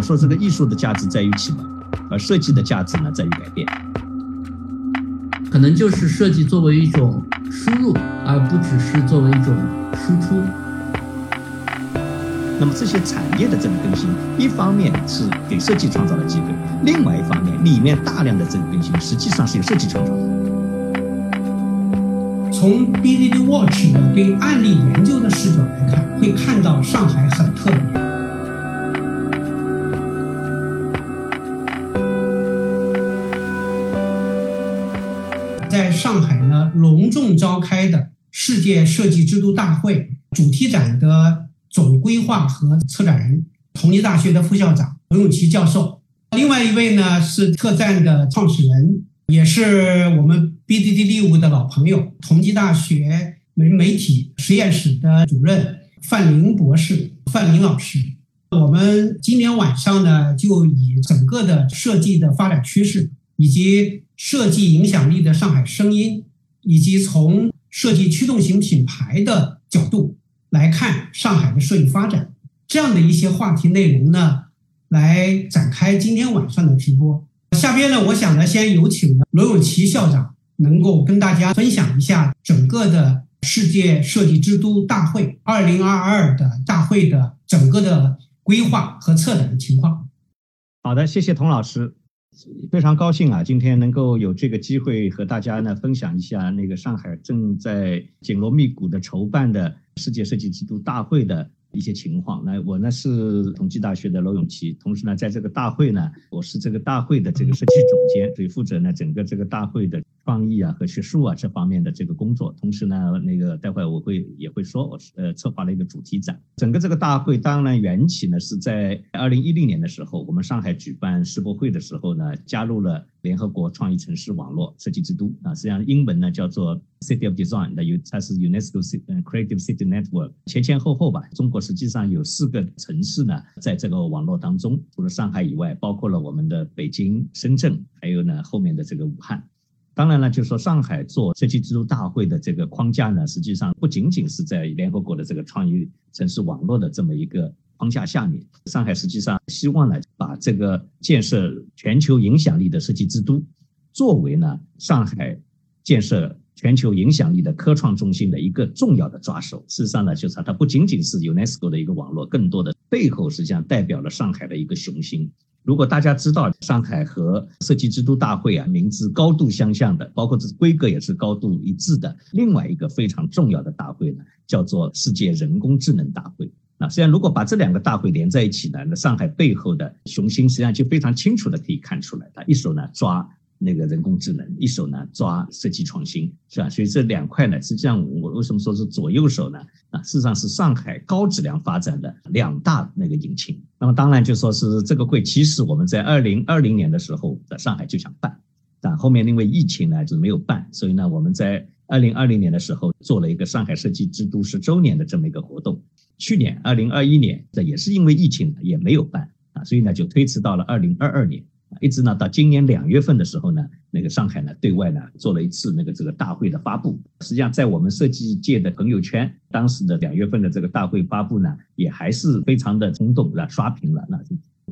我说这个艺术的价值在于启蒙，而设计的价值呢在于改变。可能就是设计作为一种输入，而不只是作为一种输出。那么这些产业的这个更新，一方面是给设计创造了机会，另外一方面里面大量的这个更新实际上是由设计创造的。从 BDD Watch 的对案例研究的视角来看，会看到上海很特别。上海呢，隆重召开的世界设计之都大会主题展的总规划和策展人，同济大学的副校长罗永琪教授。另外一位呢是特展的创始人，也是我们 BDD 利物的老朋友，同济大学媒媒体实验室的主任范林博士，范林老师。我们今年晚上呢，就以整个的设计的发展趋势以及。设计影响力的上海声音，以及从设计驱动型品牌的角度来看上海的设计发展，这样的一些话题内容呢，来展开今天晚上的直播。下边呢，我想呢，先有请罗永琪校长能够跟大家分享一下整个的世界设计之都大会二零二二的大会的整个的规划和策展的情况。好的，谢谢童老师。非常高兴啊，今天能够有这个机会和大家呢分享一下那个上海正在紧锣密鼓的筹办的世界设计之都大会的。一些情况，来我呢是同济大学的罗永琪，同时呢在这个大会呢，我是这个大会的这个设计总监，所以负责呢整个这个大会的创意啊和学术啊这方面的这个工作。同时呢，那个待会我会也会说，我是呃策划了一个主题展。整个这个大会当然缘起呢是在二零一零年的时候，我们上海举办世博会的时候呢，加入了联合国创意城市网络设计之都啊，实际上英文呢叫做。City of Design，那有它是 UNESCO Creative City Network，前前后后吧，中国实际上有四个城市呢，在这个网络当中，除了上海以外，包括了我们的北京、深圳，还有呢后面的这个武汉。当然了，就是说上海做设计之都大会的这个框架呢，实际上不仅仅是在联合国的这个创意城市网络的这么一个框架下面，上海实际上希望呢，把这个建设全球影响力的设计之都，作为呢上海建设。全球影响力的科创中心的一个重要的抓手，事实上呢，就是它不仅仅是 UNESCO 的一个网络，更多的背后实际上代表了上海的一个雄心。如果大家知道上海和设计之都大会啊名字高度相像的，包括这规格也是高度一致的，另外一个非常重要的大会呢，叫做世界人工智能大会。那实际上如果把这两个大会连在一起呢，那上海背后的雄心实际上就非常清楚的可以看出来，它一手呢抓。那个人工智能一手呢抓设计创新是吧？所以这两块呢，实际上我为什么说是左右手呢？啊，事实上是上海高质量发展的两大那个引擎。那么当然就说是这个会，其实我们在二零二零年的时候在上海就想办，但后面因为疫情呢就没有办，所以呢我们在二零二零年的时候做了一个上海设计之都十周年的这么一个活动。去年二零二一年这也是因为疫情也没有办啊，所以呢就推迟到了二零二二年。一直呢到今年两月份的时候呢，那个上海呢对外呢做了一次那个这个大会的发布。实际上在我们设计界的朋友圈，当时的两月份的这个大会发布呢，也还是非常的冲动，是吧？刷屏了。那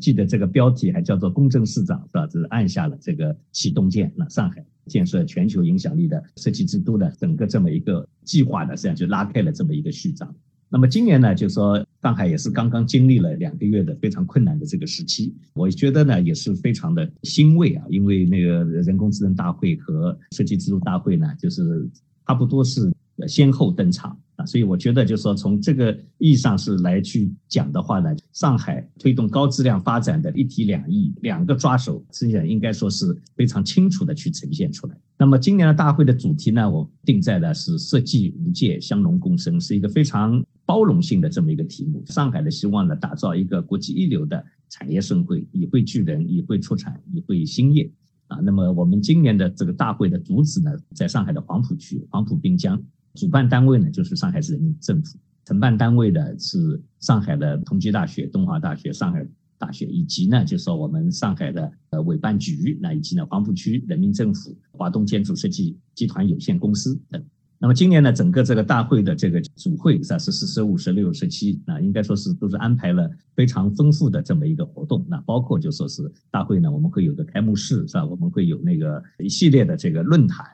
记得这个标题还叫做“公正市长”，是吧？这是按下了这个启动键。那上海建设全球影响力的设计之都的整个这么一个计划呢，实际上就拉开了这么一个序章。那么今年呢，就说上海也是刚刚经历了两个月的非常困难的这个时期，我觉得呢也是非常的欣慰啊，因为那个人工智能大会和设计制度大会呢，就是差不多是先后登场。啊，所以我觉得，就是说，从这个意义上是来去讲的话呢，上海推动高质量发展的一体两翼，两个抓手，实际上应该说是非常清楚的去呈现出来。那么今年的大会的主题呢，我定在的是设计无界，相融共生，是一个非常包容性的这么一个题目。上海的希望呢，打造一个国际一流的产业盛会，以会聚人，以会出产，以会兴业。啊，那么我们今年的这个大会的主旨呢，在上海的黄浦区，黄浦滨江。主办单位呢，就是上海市人民政府；承办单位呢是上海的同济大学、东华大学、上海大学，以及呢，就是说我们上海的呃委办局，那以及呢黄浦区人民政府、华东建筑设计集团有限公司等。那么今年呢，整个这个大会的这个主会是十四、十五、十六、十七啊，应该说是都是安排了非常丰富的这么一个活动。那包括就说是大会呢，我们会有个开幕式是吧？我们会有那个一系列的这个论坛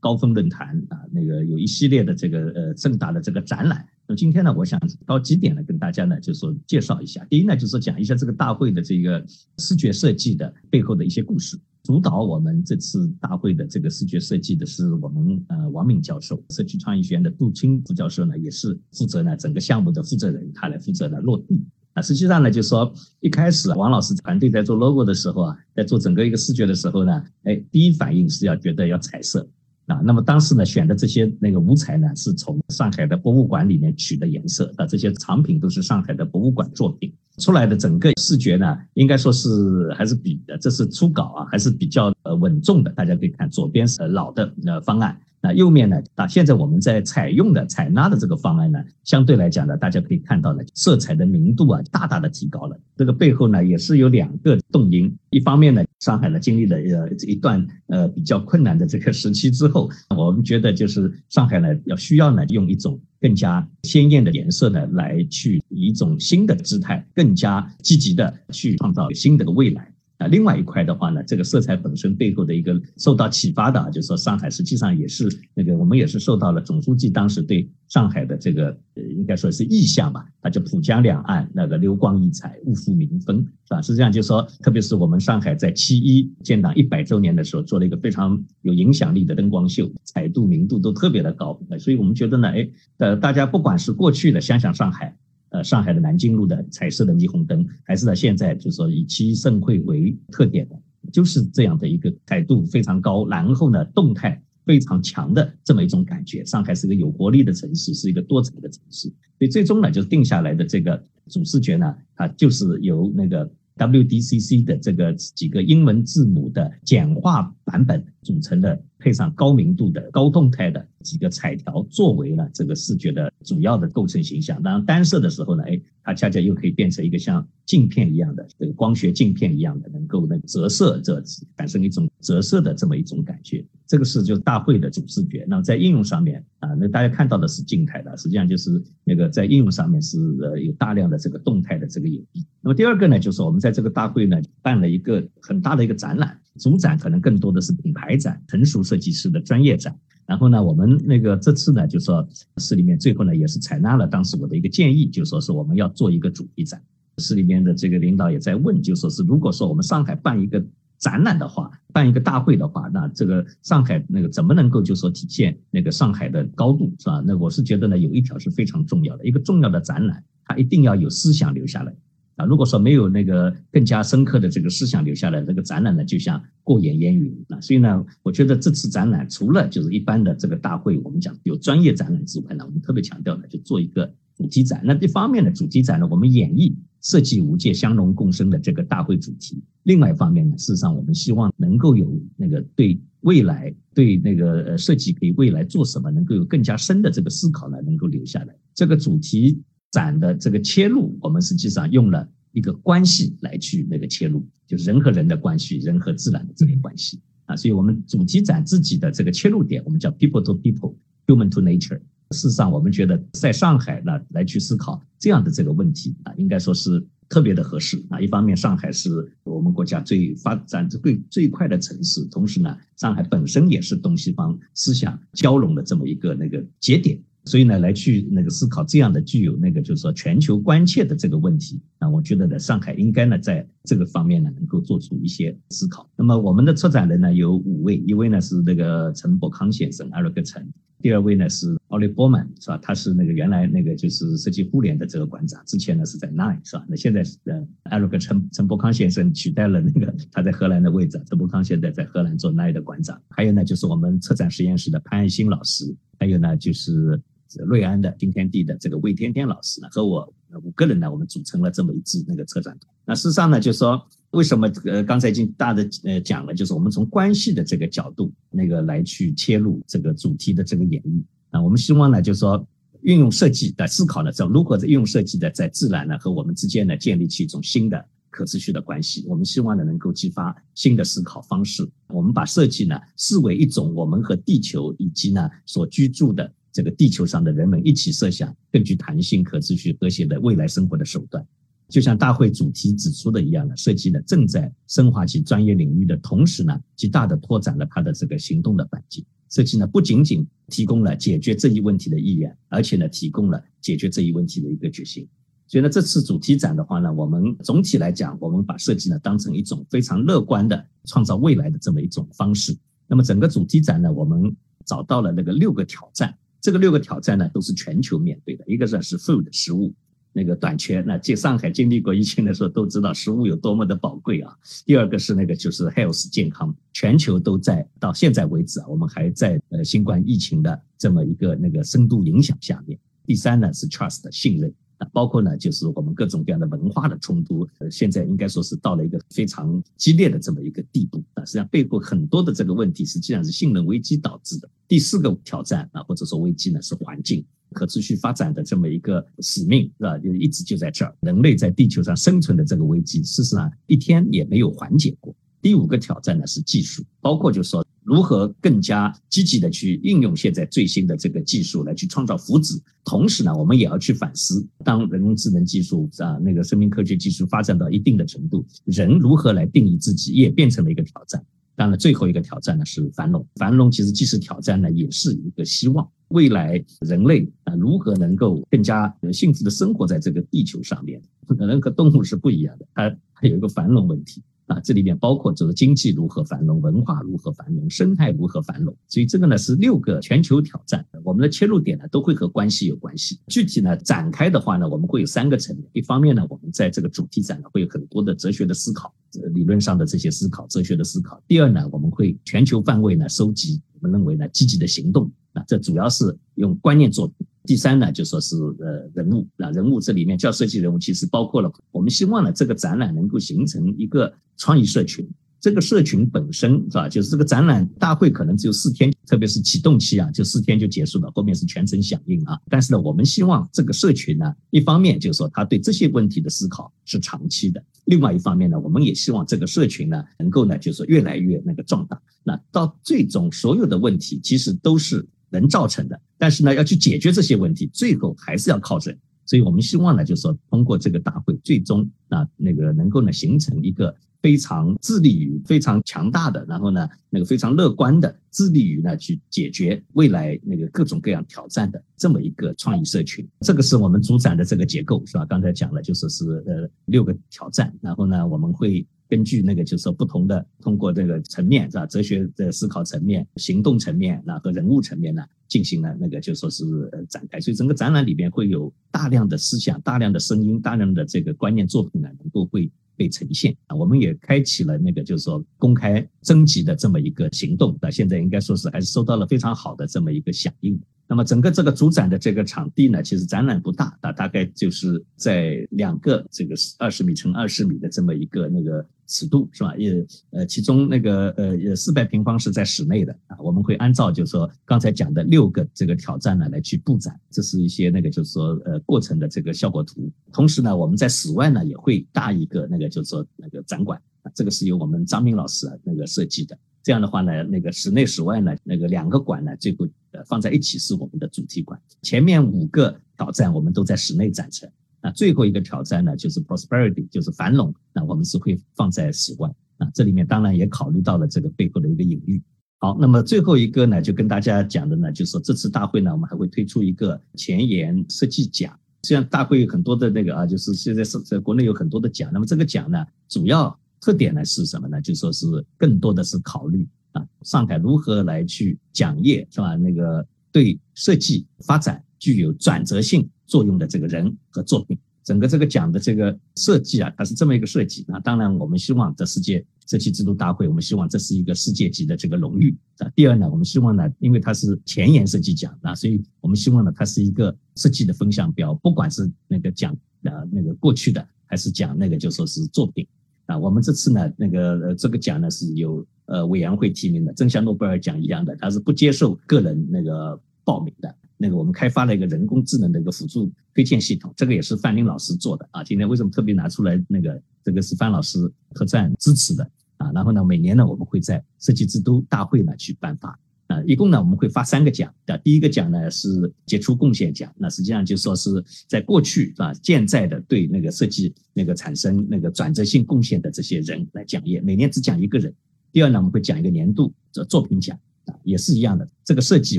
高峰论坛啊，那个有一系列的这个呃盛大的这个展览。那今天呢，我想到几点呢，跟大家呢就说介绍一下。第一呢，就是讲一下这个大会的这个视觉设计的背后的一些故事。主导我们这次大会的这个视觉设计的是我们呃王敏教授，社区创意学院的杜青副教授呢，也是负责呢整个项目的负责人，他来负责呢落地。啊，实际上呢，就说一开始王老师团队在做 logo 的时候啊，在做整个一个视觉的时候呢，哎，第一反应是要觉得要彩色。啊，那么当时呢，选的这些那个五彩呢，是从上海的博物馆里面取的颜色啊，这些藏品都是上海的博物馆作品出来的，整个视觉呢，应该说是还是比的这是初稿啊，还是比较呃稳重的。大家可以看左边是老的呃方案。那右面呢？啊，现在我们在采用的采纳的这个方案呢，相对来讲呢，大家可以看到呢，色彩的明度啊，大大的提高了。这个背后呢，也是有两个动因。一方面呢，上海呢经历了呃一段呃比较困难的这个时期之后，我们觉得就是上海呢要需要呢用一种更加鲜艳的颜色呢来去以一种新的姿态，更加积极的去创造新的未来。啊，另外一块的话呢，这个色彩本身背后的一个受到启发的啊，就是说上海实际上也是那个，我们也是受到了总书记当时对上海的这个，呃，应该说是意向吧，它叫浦江两岸那个流光溢彩，物阜民丰，是吧？实际上就是说，特别是我们上海在七一建党一百周年的时候，做了一个非常有影响力的灯光秀，彩度明度都特别的高，所以我们觉得呢，哎，呃，大家不管是过去的想想上海。呃，上海的南京路的彩色的霓虹灯，还是呢现在，就是说以七盛会为特点的，就是这样的一个彩度非常高，然后呢，动态非常强的这么一种感觉。上海是个有活力的城市，是一个多彩的城市，所以最终呢，就定下来的这个主视觉呢，它就是由那个 WDCC 的这个几个英文字母的简化版本组成的。配上高明度的高动态的几个彩条，作为了这个视觉的主要的构成形象。当然单色的时候呢，哎，它恰恰又可以变成一个像镜片一样的这个光学镜片一样的，能够呢折射，这产生一种折射的这么一种感觉。这个是就大会的主视觉。那么在应用上面啊，那大家看到的是静态的，实际上就是那个在应用上面是呃有大量的这个动态的这个演绎。那么第二个呢，就是我们在这个大会呢办了一个很大的一个展览。主展可能更多的是品牌展、成熟设计师的专业展。然后呢，我们那个这次呢，就说市里面最后呢也是采纳了当时我的一个建议，就说是我们要做一个主题展。市里面的这个领导也在问，就说是如果说我们上海办一个展览的话，办一个大会的话，那这个上海那个怎么能够就说体现那个上海的高度是吧？那我是觉得呢，有一条是非常重要的，一个重要的展览，它一定要有思想留下来。啊，如果说没有那个更加深刻的这个思想留下来，这个展览呢就像过眼烟云啊。所以呢，我觉得这次展览除了就是一般的这个大会，我们讲有专业展览之外呢，我们特别强调呢，就做一个主题展。那一方面呢，主题展呢，我们演绎设计无界相融共生的这个大会主题；另外一方面呢，事实上我们希望能够有那个对未来对那个设计可以未来做什么，能够有更加深的这个思考呢，能够留下来。这个主题。展的这个切入，我们实际上用了一个关系来去那个切入，就是人和人的关系，人和自然的这个关系啊。所以，我们主题展自己的这个切入点，我们叫 people to people，human to nature。事实上，我们觉得在上海呢来去思考这样的这个问题啊，应该说是特别的合适啊。一方面，上海是我们国家最发展最最快的城市，同时呢，上海本身也是东西方思想交融的这么一个那个节点。所以呢，来去那个思考这样的具有那个就是说全球关切的这个问题啊，我觉得呢，上海应该呢在这个方面呢能够做出一些思考。那么我们的策展人呢有五位，一位呢是那个陈伯康先生，艾瑞克陈；第二位呢是奥利波曼，是吧？他是那个原来那个就是设计互联的这个馆长，之前呢是在 NAI 是吧？那现在是呃艾瑞克陈陈伯康先生取代了那个他在荷兰的位置，陈伯康现在在荷兰做 NAI 的馆长。还有呢就是我们策展实验室的潘爱新老师，还有呢就是。这瑞安的金天地的这个魏天天老师呢，和我五个人呢，我们组成了这么一支那个策展团。那事实上呢，就是说为什么呃刚才已经大的呃讲了，就是我们从关系的这个角度那个来去切入这个主题的这个演绎啊，我们希望呢，就是说运用设计的思考呢，在如何在运用设计的在自然呢和我们之间呢建立起一种新的。可持续的关系，我们希望呢能够激发新的思考方式。我们把设计呢视为一种我们和地球以及呢所居住的这个地球上的人们一起设想更具弹性、可持续、和谐的未来生活的手段。就像大会主题指出的一样呢，设计呢正在深化其专业领域的同时呢，极大的拓展了它的这个行动的环境。设计呢不仅仅提供了解决这一问题的意愿，而且呢提供了解决这一问题的一个决心。所以呢，这次主题展的话呢，我们总体来讲，我们把设计呢当成一种非常乐观的创造未来的这么一种方式。那么整个主题展呢，我们找到了那个六个挑战，这个六个挑战呢都是全球面对的。一个呢是 food 食物那个短缺，那在上海经历过疫情的时候都知道食物有多么的宝贵啊。第二个是那个就是 health 健康，全球都在到现在为止啊，我们还在呃新冠疫情的这么一个那个深度影响下面。第三呢是 trust 信任。啊，包括呢，就是我们各种各样的文化的冲突，呃，现在应该说是到了一个非常激烈的这么一个地步啊。实际上背后很多的这个问题，实际上是信任危机导致的。第四个挑战啊，或者说危机呢，是环境可持续发展的这么一个使命，是吧？就一直就在这儿，人类在地球上生存的这个危机，事实上一天也没有缓解过。第五个挑战呢是技术，包括就是说。如何更加积极的去应用现在最新的这个技术来去创造福祉？同时呢，我们也要去反思，当人工智能技术啊，那个生命科学技术发展到一定的程度，人如何来定义自己，也变成了一个挑战。当然，最后一个挑战呢是繁荣。繁荣其实既是挑战呢，也是一个希望。未来人类啊，如何能够更加幸福的生活在这个地球上面？人和动物是不一样的，它它有一个繁荣问题。啊，这里面包括这个经济如何繁荣，文化如何繁荣，生态如何繁荣。所以这个呢是六个全球挑战，我们的切入点呢都会和关系有关系。具体呢展开的话呢，我们会有三个层面。一方面呢，我们在这个主题展呢会有很多的哲学的思考，理论上的这些思考，哲学的思考。第二呢，我们会全球范围呢收集我们认为呢积极的行动。啊，这主要是用观念作品。第三呢，就说是呃人物啊，人物这里面叫设计人物，其实包括了我们希望呢，这个展览能够形成一个创意社群。这个社群本身是吧，就是这个展览大会可能只有四天，特别是启动期啊，就四天就结束了，后面是全程响应啊。但是呢，我们希望这个社群呢，一方面就是说他对这些问题的思考是长期的，另外一方面呢，我们也希望这个社群呢，能够呢，就是越来越那个壮大。那到最终所有的问题其实都是。人造成的，但是呢，要去解决这些问题，最后还是要靠人。所以我们希望呢，就是说通过这个大会，最终啊，那个能够呢，形成一个非常致力于、非常强大的，然后呢，那个非常乐观的，致力于呢去解决未来那个各种各样挑战的这么一个创意社群。这个是我们主展的这个结构，是吧？刚才讲了，就是是呃六个挑战，然后呢，我们会。根据那个就是说不同的通过这个层面是吧，哲学的思考层面、行动层面那和人物层面呢，进行了那个就说是展开，所以整个展览里边会有大量的思想、大量的声音、大量的这个观念作品呢，能够会被呈现啊。我们也开启了那个就是说公开征集的这么一个行动，那现在应该说是还是收到了非常好的这么一个响应。那么整个这个主展的这个场地呢，其实展览不大，大大概就是在两个这个二十米乘二十米的这么一个那个尺度是吧？也呃，其中那个呃四百平方是在室内的啊。我们会按照就是说刚才讲的六个这个挑战呢来去布展，这是一些那个就是说呃过程的这个效果图。同时呢，我们在室外呢也会搭一个那个就是说那个展馆，这个是由我们张明老师啊那个设计的。这样的话呢，那个室内室外呢，那个两个馆呢，最后呃放在一起是我们的主题馆。前面五个挑战我们都在室内展成，那最后一个挑战呢，就是 prosperity，就是繁荣，那我们是会放在室外。啊，这里面当然也考虑到了这个背后的一个隐喻。好，那么最后一个呢，就跟大家讲的呢，就是说这次大会呢，我们还会推出一个前沿设计奖。虽然大会有很多的那个啊，就是现在是在国内有很多的奖，那么这个奖呢，主要。特点呢是什么呢？就说是更多的是考虑啊，上海如何来去讲业是吧？那个对设计发展具有转折性作用的这个人和作品，整个这个讲的这个设计啊，它是这么一个设计。那当然，我们希望这世界设计制度大会，我们希望这是一个世界级的这个荣誉啊。第二呢，我们希望呢，因为它是前沿设计奖啊，所以我们希望呢，它是一个设计的风向标，不管是那个讲啊那个过去的，还是讲那个就说是作品。啊，我们这次呢，那个呃，这个奖呢是由呃委员会提名的，正像诺贝尔奖一样的，它是不接受个人那个报名的。那个我们开发了一个人工智能的一个辅助推荐系统，这个也是范林老师做的啊。今天为什么特别拿出来？那个这个是范老师特赞支持的啊。然后呢，每年呢，我们会在设计之都大会呢去颁发。啊，一共呢我们会发三个奖的。第一个奖呢是杰出贡献奖，那实际上就说是在过去啊健在的对那个设计那个产生那个转折性贡献的这些人来讲业，每年只讲一个人。第二呢，我们会讲一个年度的作品奖。也是一样的，这个设计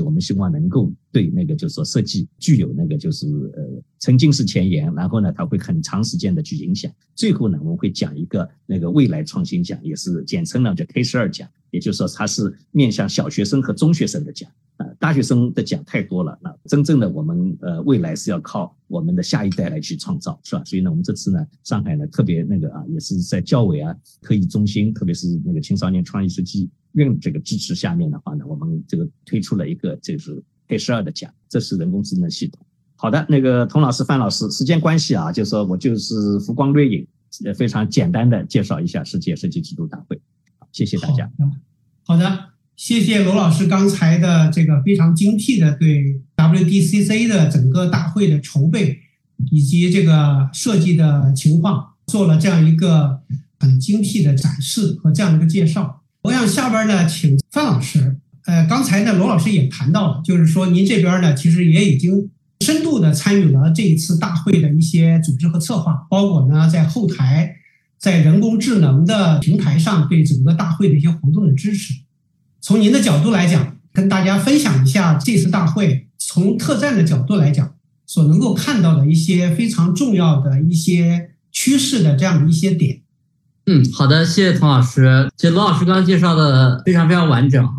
我们希望能够对那个就是说设计具有那个就是呃曾经是前沿，然后呢它会很长时间的去影响。最后呢我们会讲一个那个未来创新奖，也是简称呢叫 K 十二奖，也就是说它是面向小学生和中学生的奖啊，大学生的奖太多了。那真正的我们呃未来是要靠我们的下一代来去创造，是吧？所以呢我们这次呢上海呢特别那个啊也是在教委啊科艺中心，特别是那个青少年创意设计。院这个支持下面的话呢，我们这个推出了一个就是 K 十二的奖，这是人工智能系统。好的，那个童老师、范老师，时间关系啊，就说我就是浮光掠影，呃，非常简单的介绍一下世界设计制度大会。谢谢大家。好的，谢谢罗老师刚才的这个非常精辟的对 WDCC 的整个大会的筹备以及这个设计的情况做了这样一个很精辟的展示和这样一个介绍。我想下边呢，请范老师。呃，刚才呢，罗老师也谈到了，就是说您这边呢，其实也已经深度的参与了这一次大会的一些组织和策划，包括呢在后台，在人工智能的平台上对整个大会的一些活动的支持。从您的角度来讲，跟大家分享一下这次大会从特战的角度来讲所能够看到的一些非常重要的一些趋势的这样的一些点。嗯，好的，谢谢童老师。其实罗老师刚刚介绍的非常非常完整哈。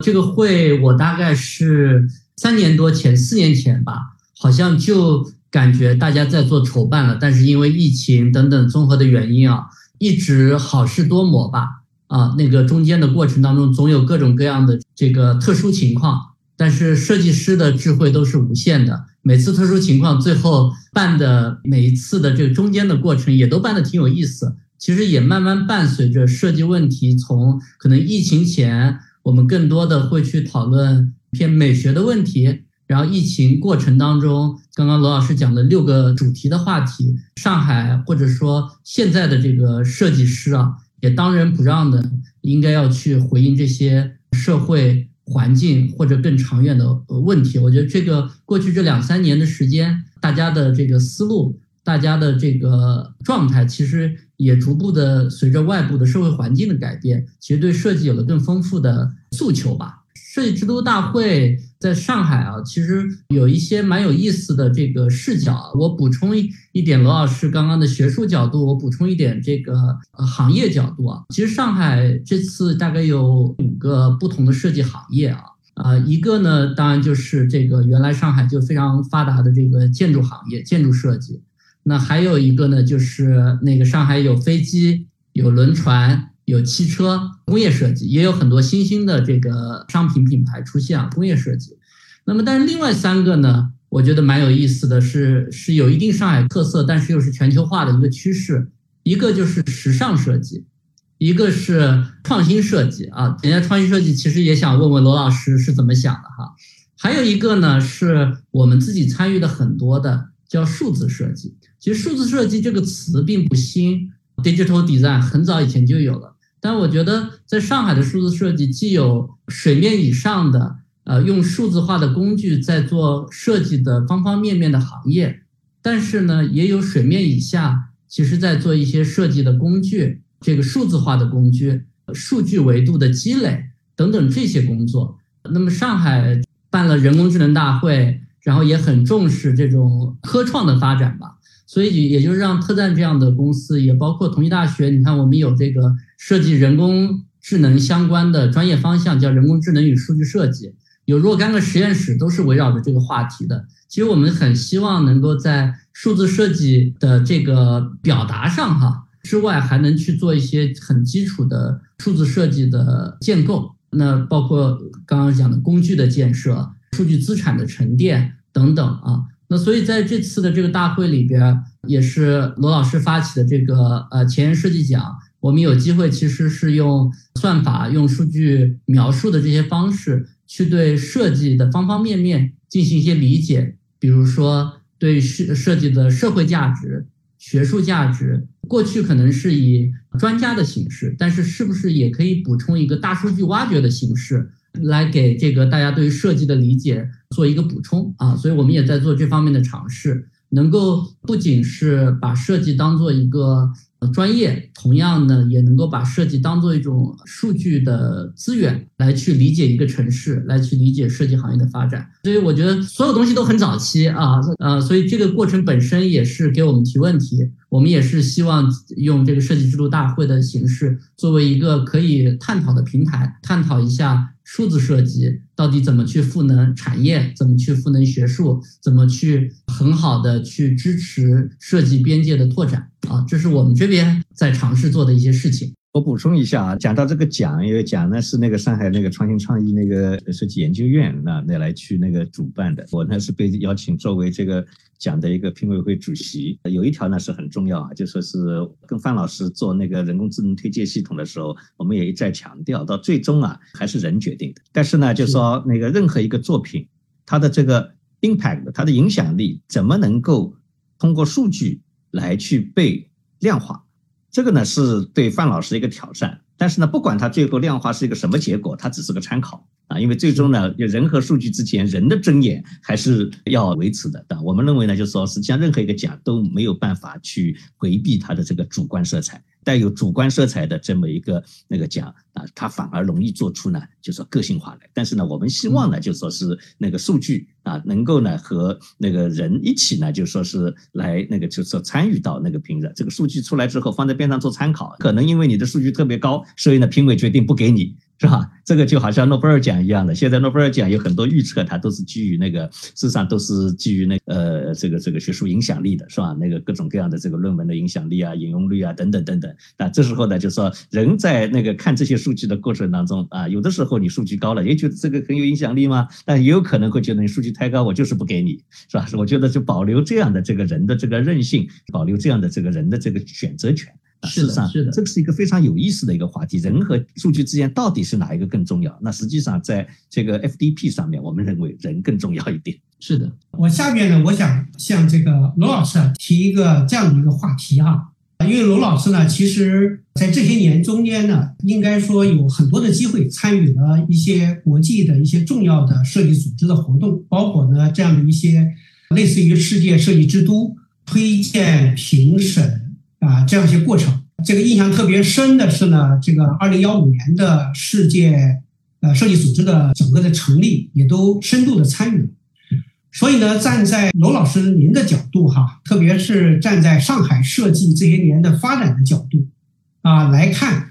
这个会我大概是三年多前、四年前吧，好像就感觉大家在做筹办了，但是因为疫情等等综合的原因啊，一直好事多磨吧。啊，那个中间的过程当中总有各种各样的这个特殊情况，但是设计师的智慧都是无限的。每次特殊情况最后办的每一次的这个中间的过程也都办的挺有意思。其实也慢慢伴随着设计问题，从可能疫情前，我们更多的会去讨论偏美学的问题，然后疫情过程当中，刚刚罗老师讲的六个主题的话题，上海或者说现在的这个设计师啊，也当仁不让的应该要去回应这些社会环境或者更长远的问题。我觉得这个过去这两三年的时间，大家的这个思路。大家的这个状态其实也逐步的随着外部的社会环境的改变，其实对设计有了更丰富的诉求吧。设计之都大会在上海啊，其实有一些蛮有意思的这个视角。我补充一一点罗老师刚刚的学术角度，我补充一点这个行业角度啊。其实上海这次大概有五个不同的设计行业啊，啊一个呢当然就是这个原来上海就非常发达的这个建筑行业，建筑设计。那还有一个呢，就是那个上海有飞机、有轮船、有汽车工业设计，也有很多新兴的这个商品品牌出现啊，工业设计。那么，但是另外三个呢，我觉得蛮有意思的是，是有一定上海特色，但是又是全球化的一个趋势。一个就是时尚设计，一个是创新设计啊。人家创新设计其实也想问问罗老师是怎么想的哈。还有一个呢，是我们自己参与的很多的，叫数字设计。其实数字设计这个词并不新，digital design 很早以前就有了。但我觉得在上海的数字设计既有水面以上的，呃，用数字化的工具在做设计的方方面面的行业，但是呢，也有水面以下，其实在做一些设计的工具，这个数字化的工具、数据维度的积累等等这些工作。那么上海办了人工智能大会，然后也很重视这种科创的发展吧。所以也就是让特赞这样的公司，也包括同济大学，你看我们有这个设计人工智能相关的专业方向，叫人工智能与数据设计，有若干个实验室都是围绕着这个话题的。其实我们很希望能够在数字设计的这个表达上，哈之外，还能去做一些很基础的数字设计的建构。那包括刚刚讲的工具的建设、数据资产的沉淀等等啊。那所以在这次的这个大会里边，也是罗老师发起的这个呃前沿设计奖，我们有机会其实是用算法、用数据描述的这些方式，去对设计的方方面面进行一些理解，比如说对设设计的社会价值、学术价值，过去可能是以专家的形式，但是是不是也可以补充一个大数据挖掘的形式？来给这个大家对于设计的理解做一个补充啊，所以我们也在做这方面的尝试，能够不仅是把设计当做一个。专业同样呢，也能够把设计当做一种数据的资源来去理解一个城市，来去理解设计行业的发展。所以我觉得所有东西都很早期啊，呃，所以这个过程本身也是给我们提问题。我们也是希望用这个设计之路大会的形式，作为一个可以探讨的平台，探讨一下数字设计到底怎么去赋能产业，怎么去赋能学术，怎么去很好的去支持设计边界的拓展啊，这是我们这边在尝试做的一些事情。我补充一下啊，讲到这个奖，因为奖呢是那个上海那个创新创意那个设计研究院那那来去那个主办的，我呢是被邀请作为这个奖的一个评委会主席。有一条呢是很重要啊，就说是跟范老师做那个人工智能推荐系统的时候，我们也一再强调，到最终啊还是人决定的。但是呢，就说那个任何一个作品，它的这个 impact，它的影响力怎么能够通过数据来去被量化？这个呢是对范老师一个挑战，但是呢，不管它最后量化是一个什么结果，它只是个参考啊，因为最终呢，人和数据之间，人的尊严还是要维持的。但我们认为呢，就是说，实际上任何一个奖都没有办法去回避它的这个主观色彩。带有主观色彩的这么一个那个奖啊，它反而容易做出呢，就说个性化来。但是呢，我们希望呢，就说是那个数据啊，能够呢和那个人一起呢，就说是来那个就说参与到那个评审。这个数据出来之后，放在边上做参考。可能因为你的数据特别高，所以呢，评委决定不给你。是吧？这个就好像诺贝尔奖一样的。现在诺贝尔奖有很多预测，它都是基于那个，事实上都是基于那呃这个这个学术影响力的，是吧？那个各种各样的这个论文的影响力啊、引用率啊等等等等。那这时候呢，就说人在那个看这些数据的过程当中啊，有的时候你数据高了，也觉得这个很有影响力吗？但也有可能会觉得你数据太高，我就是不给你，是吧？我觉得就保留这样的这个人的这个韧性，保留这样的这个人的这个选择权。事实上，是的，这个是一个非常有意思的一个话题。人和数据之间到底是哪一个更重要？那实际上，在这个 FDP 上面，我们认为人更重要一点。是的，我下面呢，我想向这个罗老师啊提一个这样的一个话题啊。因为罗老师呢，其实在这些年中间呢，应该说有很多的机会参与了一些国际的一些重要的设计组织的活动，包括呢这样的一些类似于世界设计之都推荐评审。啊，这样一些过程，这个印象特别深的是呢，这个二零幺五年的世界呃设计组织的整个的成立，也都深度的参与了。所以呢，站在罗老师您的角度哈，特别是站在上海设计这些年的发展的角度啊来看，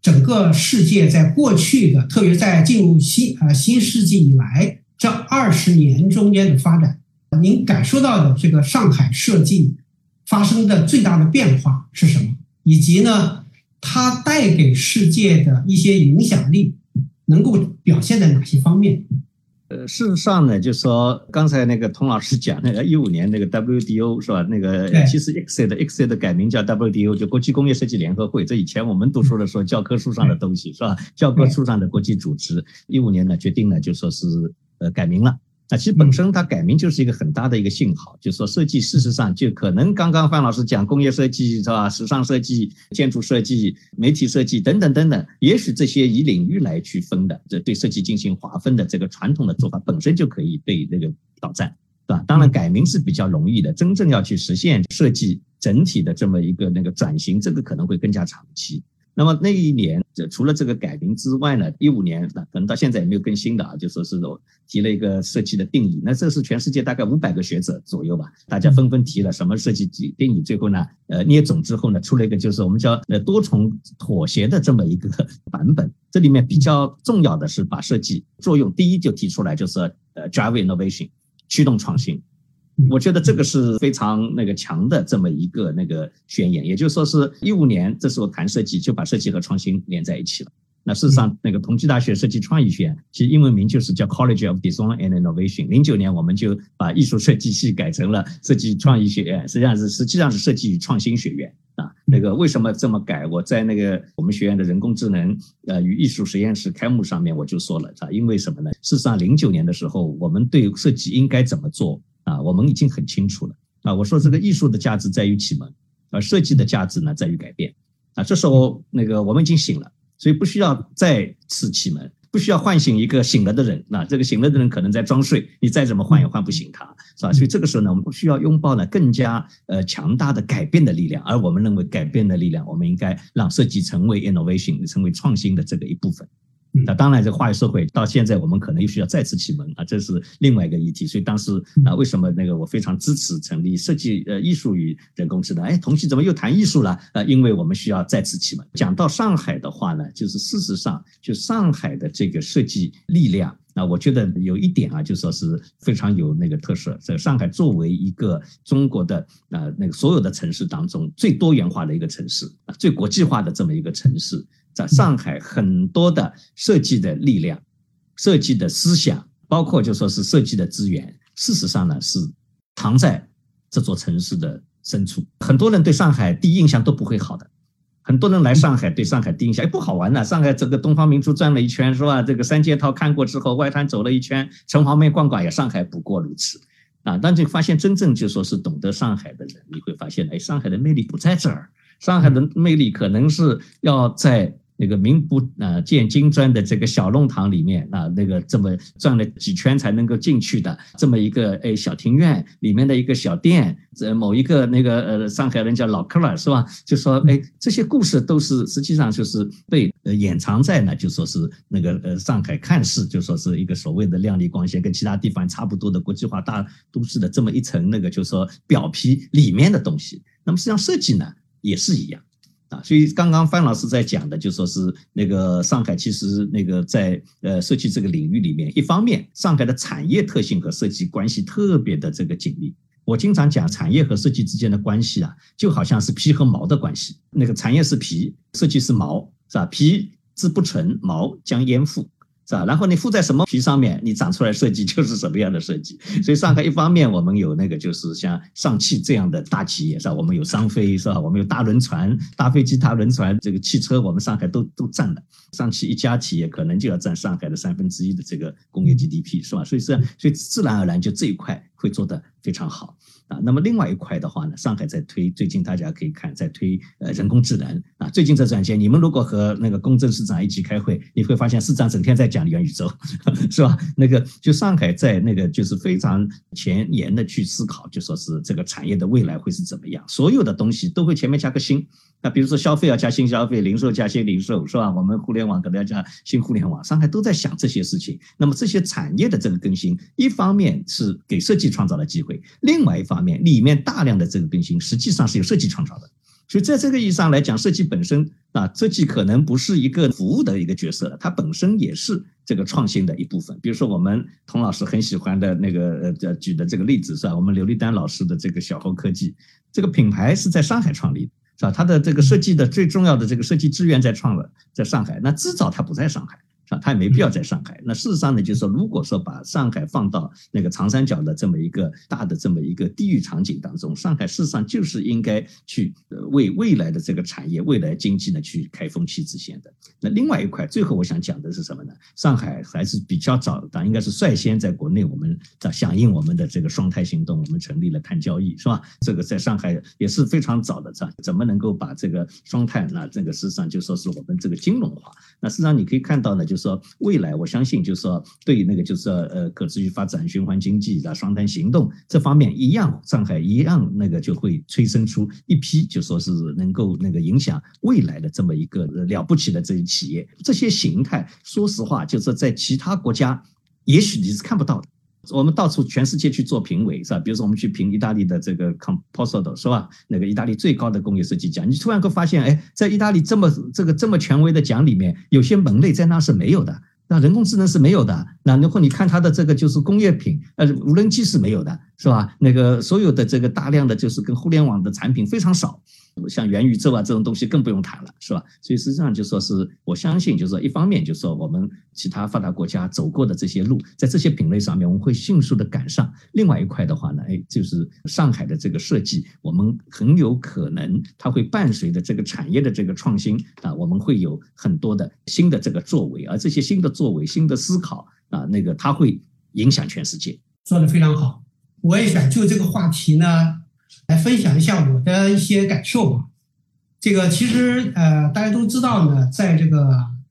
整个世界在过去的，特别在进入新呃新世纪以来这二十年中间的发展，您感受到的这个上海设计。发生的最大的变化是什么？以及呢，它带给世界的一些影响力，能够表现在哪些方面？呃，事实上呢，就说刚才那个童老师讲那个一五年那个 WDO 是吧？那个其实 x c 的改名叫 WDO，就国际工业设计联合会。这以前我们读书的时候教科书上的东西是吧？教科书上的国际组织，一五年呢决定呢就说是呃改名了。那其实本身它改名就是一个很大的一个信号，就是说设计事实上就可能刚刚范老师讲工业设计是吧，时尚设计、建筑设计、媒体设计等等等等，也许这些以领域来区分的，这对设计进行划分的这个传统的做法本身就可以被那个挑战，对吧？当然改名是比较容易的，真正要去实现设计整体的这么一个那个转型，这个可能会更加长期。那么那一年，这除了这个改名之外呢，一五年那可能到现在也没有更新的啊，就说是提了一个设计的定义。那这是全世界大概五百个学者左右吧，大家纷纷提了什么设计定义，最后呢，呃，捏总之后呢，出了一个就是我们叫呃多重妥协的这么一个 版本。这里面比较重要的是把设计作用第一就提出来，就是呃 drive innovation，驱动创新。我觉得这个是非常那个强的这么一个那个宣言，也就是说是一五年这时候谈设计就把设计和创新连在一起了。那事实上，那个同济大学设计创意学院其实英文名就是叫 College of Design and Innovation。零九年我们就把艺术设计系改成了设计创意学院，实际上是实际上是设计与创新学院啊。那个为什么这么改？我在那个我们学院的人工智能呃与艺术实验室开幕上面我就说了啊，因为什么呢？事实上零九年的时候，我们对设计应该怎么做？啊，我们已经很清楚了啊！我说这个艺术的价值在于启蒙，而设计的价值呢在于改变啊。这时候那个我们已经醒了，所以不需要再次启蒙，不需要唤醒一个醒了的人，那这个醒了的人可能在装睡，你再怎么唤也唤不醒他，是吧？所以这个时候呢，我们需要拥抱呢更加呃强大的改变的力量，而我们认为改变的力量，我们应该让设计成为 innovation，成为创新的这个一部分。那当然，这个化学社会到现在，我们可能又需要再次启蒙啊，这是另外一个议题。所以当时啊，为什么那个我非常支持成立设计呃艺术与人工智能？哎，同期怎么又谈艺术了？呃，因为我们需要再次启蒙。讲到上海的话呢，就是事实上，就上海的这个设计力量，那我觉得有一点啊，就说是非常有那个特色。在上海作为一个中国的呃那个所有的城市当中最多元化的一个城市啊，最国际化的这么一个城市。在上海，很多的设计的力量、设计的思想，包括就说是设计的资源，事实上呢是藏在这座城市的深处。很多人对上海第一印象都不会好的，很多人来上海对上海第一印象哎不好玩的。上海这个东方明珠转了一圈是吧？这个三件套看过之后，外滩走了一圈，城隍庙逛逛也上海不过如此啊。但就发现真正就说是懂得上海的人，你会发现哎，上海的魅力不在这儿，上海的魅力可能是要在。那个名不呃见经传的这个小弄堂里面啊，那个这么转了几圈才能够进去的这么一个哎小庭院里面的一个小店，这某一个那个呃上海人叫老克了是吧？就说哎这些故事都是实际上就是被呃掩藏在呢，就说是那个呃上海看似就说是一个所谓的亮丽光鲜，跟其他地方差不多的国际化大都市的这么一层那个就说表皮里面的东西。那么实际上设计呢也是一样。所以刚刚范老师在讲的，就说是那个上海，其实那个在呃设计这个领域里面，一方面上海的产业特性和设计关系特别的这个紧密。我经常讲产业和设计之间的关系啊，就好像是皮和毛的关系。那个产业是皮，设计是毛，是吧？皮之不存，毛将焉附。是吧？然后你附在什么皮上面，你长出来设计就是什么样的设计。所以上海一方面我们有那个就是像上汽这样的大企业，是吧？我们有商飞，是吧？我们有大轮船、大飞机、大轮船，这个汽车我们上海都都占了。上汽一家企业可能就要占上海的三分之一的这个工业 GDP，是吧？所以是，所以自然而然就这一块会做得非常好。啊，那么另外一块的话呢，上海在推，最近大家可以看，在推呃人工智能啊。最近这段时间，你们如果和那个公正市长一起开会，你会发现市长整天在讲元宇宙，是吧？那个就上海在那个就是非常前沿的去思考，就说是这个产业的未来会是怎么样，所有的东西都会前面加个新。那比如说消费要加新消费，零售加新零售，是吧？我们互联网可能要加新互联网，上海都在想这些事情。那么这些产业的这个更新，一方面是给设计创造了机会，另外一方面里面大量的这个更新实际上是由设计创造的。所以在这个意义上来讲，设计本身啊，设计可能不是一个服务的一个角色，它本身也是这个创新的一部分。比如说我们童老师很喜欢的那个呃举的这个例子是吧？我们刘立丹老师的这个小猴科技，这个品牌是在上海创立的。是吧？它的这个设计的最重要的这个设计资源在创了，在上海，那至少它不在上海。是吧？他也没必要在上海。那事实上呢，就是说，如果说把上海放到那个长三角的这么一个大的这么一个地域场景当中，上海事实上就是应该去为未来的这个产业、未来经济呢去开风气之先的。那另外一块，最后我想讲的是什么呢？上海还是比较早，的，应该是率先在国内，我们在响应我们的这个双碳行动，我们成立了碳交易，是吧？这个在上海也是非常早的，是吧？怎么能够把这个双碳？那这个事实上就说是我们这个金融化。那事实上你可以看到呢，就。就是说，未来我相信，就是说，对那个就是说，呃，可持续发展、循环经济的双碳行动这方面一样，上海一样那个就会催生出一批，就说是能够那个影响未来的这么一个了不起的这些企业。这些形态，说实话，就是在其他国家，也许你是看不到的。我们到处全世界去做评委，是吧？比如说我们去评意大利的这个 Composito，是吧？那个意大利最高的工业设计奖，你突然会发现，哎，在意大利这么这个这么权威的奖里面，有些门类在那是没有的，那人工智能是没有的。那然后你看它的这个就是工业品，呃，无人机是没有的，是吧？那个所有的这个大量的就是跟互联网的产品非常少。像元宇宙啊这种东西更不用谈了，是吧？所以实际上就说是我相信，就是说一方面就是说我们其他发达国家走过的这些路，在这些品类上面我们会迅速的赶上。另外一块的话呢，哎，就是上海的这个设计，我们很有可能它会伴随着这个产业的这个创新啊，我们会有很多的新的这个作为，而这些新的作为、新的思考啊，那个它会影响全世界。说的非常好，我也想就这个话题呢。来分享一下我的一些感受吧。这个其实呃，大家都知道呢，在这个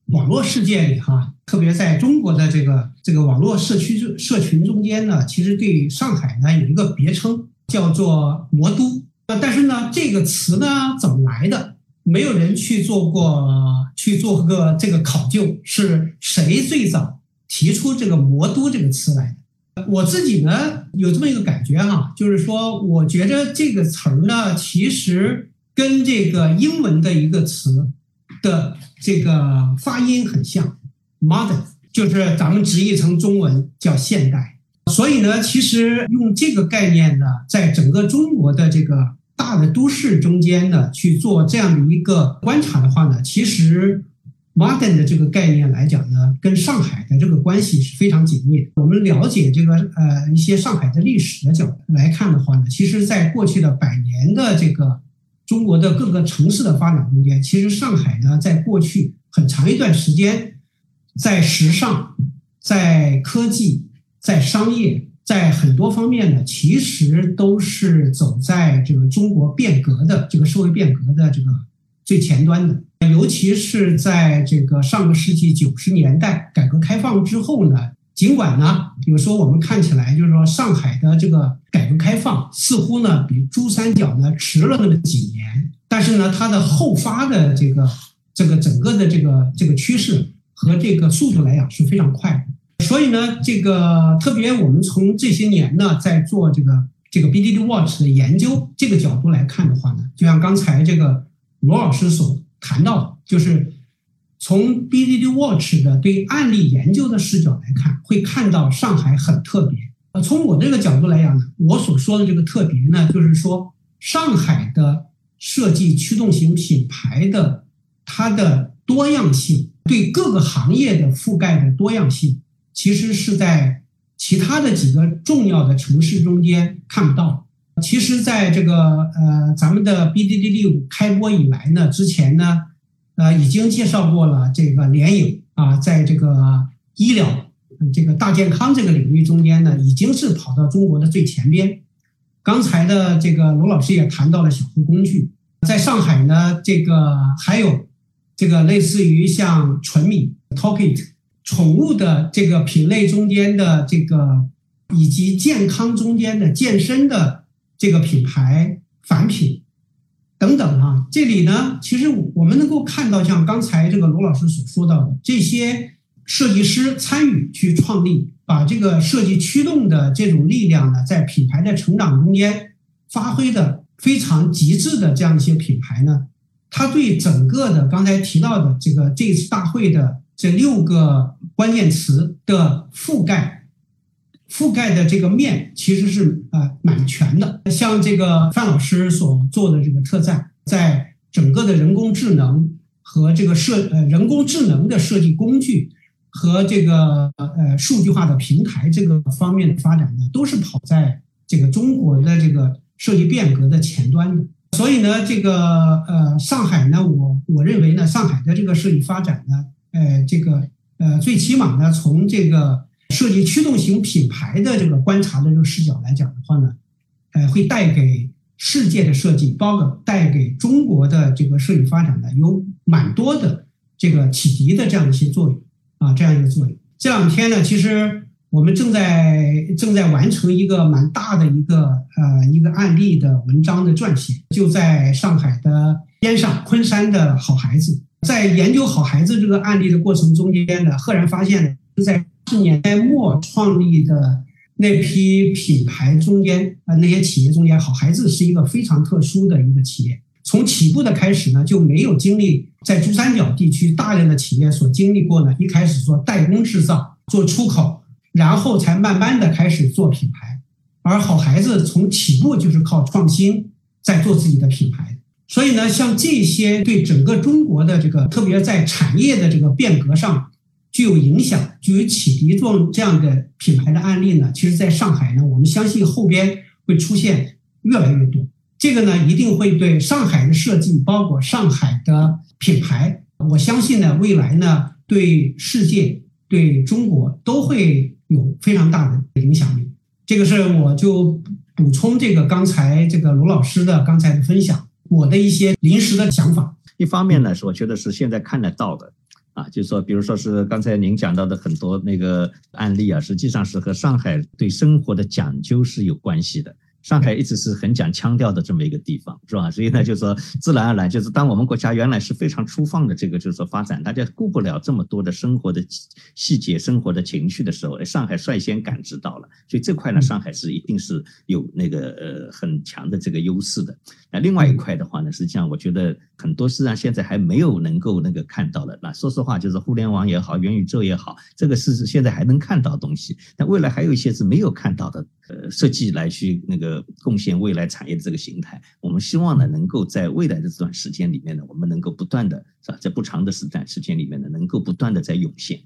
网络世界里哈，特别在中国的这个这个网络社区社群中间呢，其实对上海呢有一个别称叫做“魔都”。呃，但是呢，这个词呢怎么来的？没有人去做过去做个这个考究，是谁最早提出这个“魔都”这个词来的？我自己呢有这么一个感觉哈，就是说，我觉得这个词儿呢，其实跟这个英文的一个词的这个发音很像，“modern”，就是咱们直译成中文叫现代。所以呢，其实用这个概念呢，在整个中国的这个。大的都市中间呢，去做这样的一个观察的话呢，其实 modern 的这个概念来讲呢，跟上海的这个关系是非常紧密。我们了解这个呃一些上海的历史的角度来看的话呢，其实在过去的百年的这个中国的各个城市的发展中间，其实上海呢，在过去很长一段时间，在时尚、在科技、在商业。在很多方面呢，其实都是走在这个中国变革的这个社会变革的这个最前端的。尤其是在这个上个世纪九十年代改革开放之后呢，尽管呢，比如说我们看起来就是说上海的这个改革开放似乎呢比珠三角呢迟了那么几年，但是呢，它的后发的这个这个整个的这个这个趋势和这个速度来讲是非常快的。所以呢，这个特别我们从这些年呢，在做这个这个 BDD Watch 的研究这个角度来看的话呢，就像刚才这个罗老师所谈到的，就是从 BDD Watch 的对案例研究的视角来看，会看到上海很特别。呃，从我这个角度来讲呢，我所说的这个特别呢，就是说上海的设计驱动型品牌的它的多样性，对各个行业的覆盖的多样性。其实是在其他的几个重要的城市中间看不到。其实，在这个呃咱们的 BDD 五开播以来呢，之前呢，呃已经介绍过了这个联影啊，在这个医疗这个大健康这个领域中间呢，已经是跑到中国的最前边。刚才的这个罗老师也谈到了小户工具，在上海呢，这个还有这个类似于像纯米 Talkit。宠物的这个品类中间的这个，以及健康中间的健身的这个品牌返品等等啊，这里呢，其实我们能够看到，像刚才这个罗老师所说到的，这些设计师参与去创立，把这个设计驱动的这种力量呢，在品牌的成长中间发挥的非常极致的这样一些品牌呢，它对整个的刚才提到的这个这次大会的。这六个关键词的覆盖，覆盖的这个面其实是呃蛮全的。像这个范老师所做的这个特赞，在整个的人工智能和这个设呃人工智能的设计工具和这个呃数据化的平台这个方面的发展呢，都是跑在这个中国的这个设计变革的前端的。所以呢，这个呃上海呢，我我认为呢，上海的这个设计发展呢。呃，这个呃，最起码呢，从这个设计驱动型品牌的这个观察的这个视角来讲的话呢，呃，会带给世界的设计，包括带给中国的这个设计发展的，有蛮多的这个启迪的这样一些作用啊，这样一个作用。这两天呢，其实我们正在正在完成一个蛮大的一个呃一个案例的文章的撰写，就在上海的边上，昆山的好孩子。在研究好孩子这个案例的过程中间呢，赫然发现，在四年代末创立的那批品牌中间，呃，那些企业中间，好孩子是一个非常特殊的一个企业。从起步的开始呢，就没有经历在珠三角地区大量的企业所经历过呢。一开始做代工制造，做出口，然后才慢慢的开始做品牌。而好孩子从起步就是靠创新，在做自己的品牌。所以呢，像这些对整个中国的这个，特别在产业的这个变革上具有影响、具有启迪作用这样的品牌的案例呢，其实在上海呢，我们相信后边会出现越来越多。这个呢，一定会对上海的设计，包括上海的品牌，我相信呢，未来呢，对世界、对中国都会有非常大的影响力。这个是我就补充这个刚才这个卢老师的刚才的分享。我的一些临时的想法，一方面呢是我觉得是现在看得到的，啊，就是说，比如说是刚才您讲到的很多那个案例啊，实际上是和上海对生活的讲究是有关系的。上海一直是很讲腔调的这么一个地方，是吧？所以呢，就是说自然而然，就是当我们国家原来是非常粗放的这个，就是说发展，大家顾不了这么多的生活的细节、生活的情绪的时候，上海率先感知到了。所以这块呢，上海是一定是有那个呃很强的这个优势的。那另外一块的话呢，实际上我觉得很多实际上现在还没有能够那个看到的。那说实话，就是互联网也好，元宇宙也好，这个是现在还能看到东西，但未来还有一些是没有看到的。呃，设计来去那个贡献未来产业的这个形态，我们希望呢，能够在未来的这段时间里面呢，我们能够不断的，是吧？在不长的时段时间里面呢，能够不断的在涌现。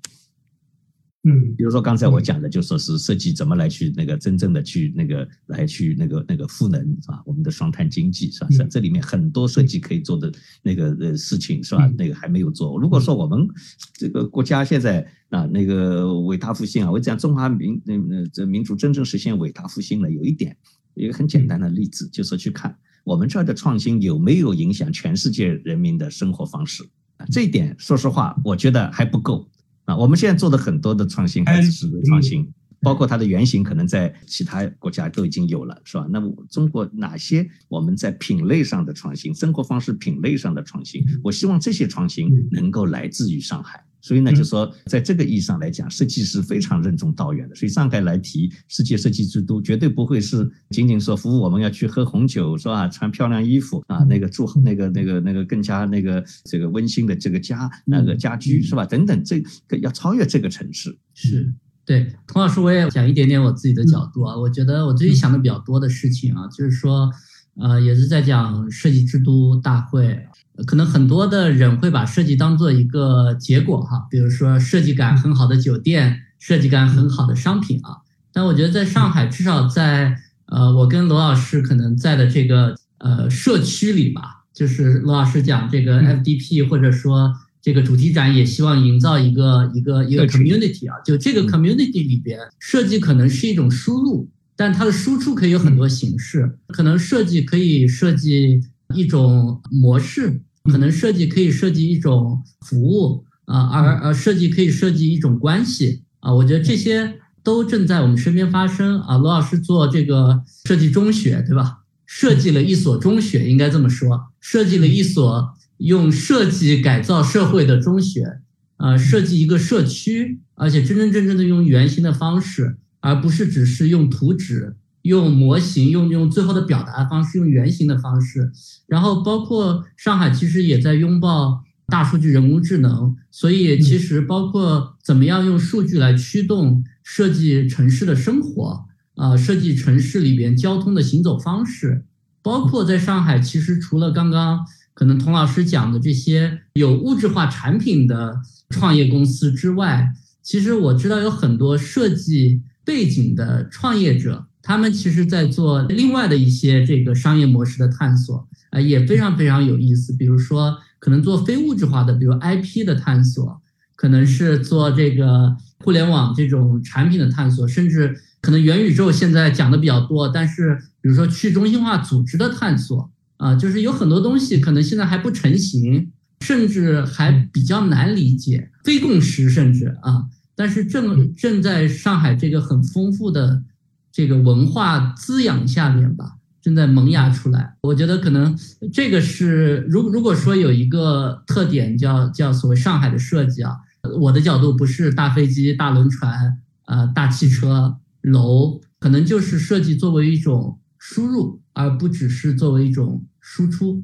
嗯，比如说刚才我讲的，就说是设计怎么来去那个真正的去那个来去那个那个赋能，是吧？我们的双碳经济，是吧？是这里面很多设计可以做的那个呃事情，是吧？那个还没有做。如果说我们这个国家现在啊那个伟大复兴啊，我讲中华民那那这民族真正实现伟大复兴了，有一点一个很简单的例子，就是去看我们这儿的创新有没有影响全世界人民的生活方式啊？这一点说实话，我觉得还不够。啊，我们现在做的很多的创新还是创新，包括它的原型可能在其他国家都已经有了，是吧？那么中国哪些我们在品类上的创新，生活方式品类上的创新，我希望这些创新能够来自于上海。所以呢，就说在这个意义上来讲，设计是非常任重道远的。所以上海来提世界设计之都，绝对不会是仅仅说服务我们要去喝红酒，是吧？穿漂亮衣服啊，那个住那个那个那个更加那个这个温馨的这个家那个家居，是吧？等等，这个要超越这个城市。是对，童老师，我也讲一点点我自己的角度啊。我觉得我最近想的比较多的事情啊，就是说，呃，也是在讲设计之都大会。可能很多的人会把设计当做一个结果哈，比如说设计感很好的酒店，设计感很好的商品啊。但我觉得在上海，至少在呃我跟罗老师可能在的这个呃社区里吧，就是罗老师讲这个 FDP 或者说这个主题展也希望营造一个一个一个 community 啊，就这个 community 里边，设计可能是一种输入，但它的输出可以有很多形式，可能设计可以设计一种模式。可能设计可以设计一种服务啊，而而设计可以设计一种关系。啊，我觉得这些都正在我们身边发生。啊。罗老师做这个设计中学，对吧？设计了一所中学，应该这么说，设计了一所用设计改造社会的中学啊，设计一个社区，而且真真正正的用原型的方式，而不是只是用图纸。用模型，用用最后的表达方式，用原型的方式，然后包括上海其实也在拥抱大数据、人工智能，所以其实包括怎么样用数据来驱动设计城市的生活啊，设计城市里边交通的行走方式，包括在上海，其实除了刚刚可能童老师讲的这些有物质化产品的创业公司之外，其实我知道有很多设计背景的创业者。他们其实在做另外的一些这个商业模式的探索，啊，也非常非常有意思。比如说，可能做非物质化的，比如 IP 的探索，可能是做这个互联网这种产品的探索，甚至可能元宇宙现在讲的比较多。但是，比如说去中心化组织的探索，啊，就是有很多东西可能现在还不成型，甚至还比较难理解，非共识，甚至啊，但是正正在上海这个很丰富的。这个文化滋养下面吧，正在萌芽出来。我觉得可能这个是，如如果说有一个特点叫叫所谓上海的设计啊，我的角度不是大飞机、大轮船、呃大汽车、楼，可能就是设计作为一种输入，而不只是作为一种输出。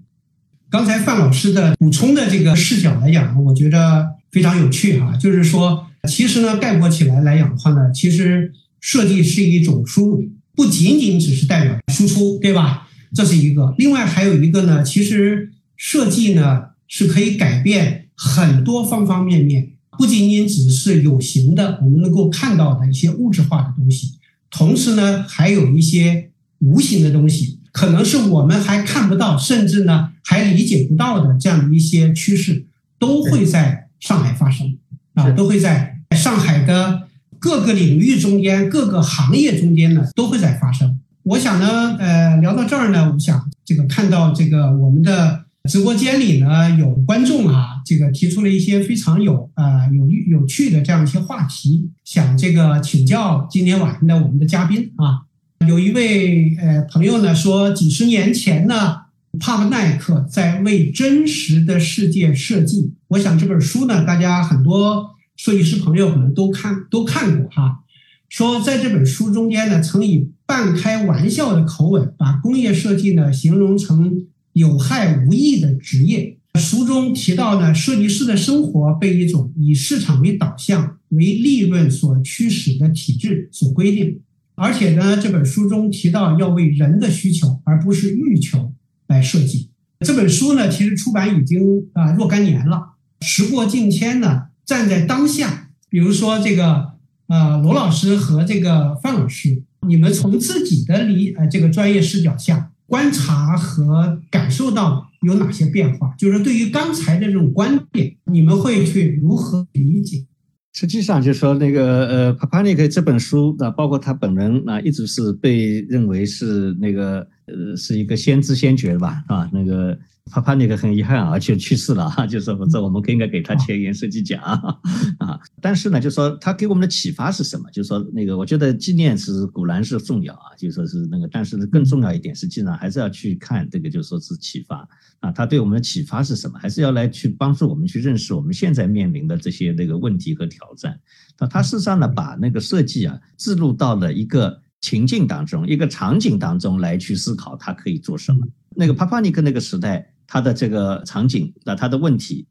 刚才范老师的补充的这个视角来讲，我觉得非常有趣哈。就是说，其实呢，概括起来来讲的话呢，其实。设计是一种输入，不仅仅只是代表输出，对吧？这是一个。另外还有一个呢，其实设计呢是可以改变很多方方面面，不仅仅只是有形的，我们能够看到的一些物质化的东西，同时呢还有一些无形的东西，可能是我们还看不到，甚至呢还理解不到的这样的一些趋势，都会在上海发生啊，都会在上海的。各个领域中间，各个行业中间呢，都会在发生。我想呢，呃，聊到这儿呢，我想这个看到这个我们的直播间里呢有观众啊，这个提出了一些非常有呃有有趣的这样一些话题，想这个请教今天晚上的我们的嘉宾啊。有一位呃朋友呢说，几十年前呢，帕布奈克在为真实的世界设计。我想这本书呢，大家很多设计师朋友可能都看都看过哈。说在这本书中间呢，曾以半开玩笑的口吻，把工业设计呢形容成有害无益的职业。书中提到呢，设计师的生活被一种以市场为导向、为利润所驱使的体制所规定。而且呢，这本书中提到要为人的需求而不是欲求来设计。这本书呢，其实出版已经啊若干年了。时过境迁呢，站在当下，比如说这个呃罗老师和这个范老师，你们从自己的理呃这个专业视角下观察和感受到有哪些变化？就是对于刚才的这种观点，你们会去如何理解？实际上，就是说那个呃，帕帕尼克这本书啊，包括他本人啊，一直是被认为是那个呃，是一个先知先觉吧，啊，那个。帕帕尼克很遗憾啊，就去世了哈，就是否则我们应该给他前沿设计奖啊。但是呢，就说他给我们的启发是什么？就说那个，我觉得纪念是固然是重要啊，就说是那个，但是更重要一点，实际上还是要去看这个，就说是启发啊。他对我们的启发是什么？还是要来去帮助我们去认识我们现在面临的这些那个问题和挑战。那他事实上呢，把那个设计啊，置入到了一个情境当中，一个场景当中来去思考，他可以做什么。那个帕帕尼克那个时代。它的这个场景，那它的问题、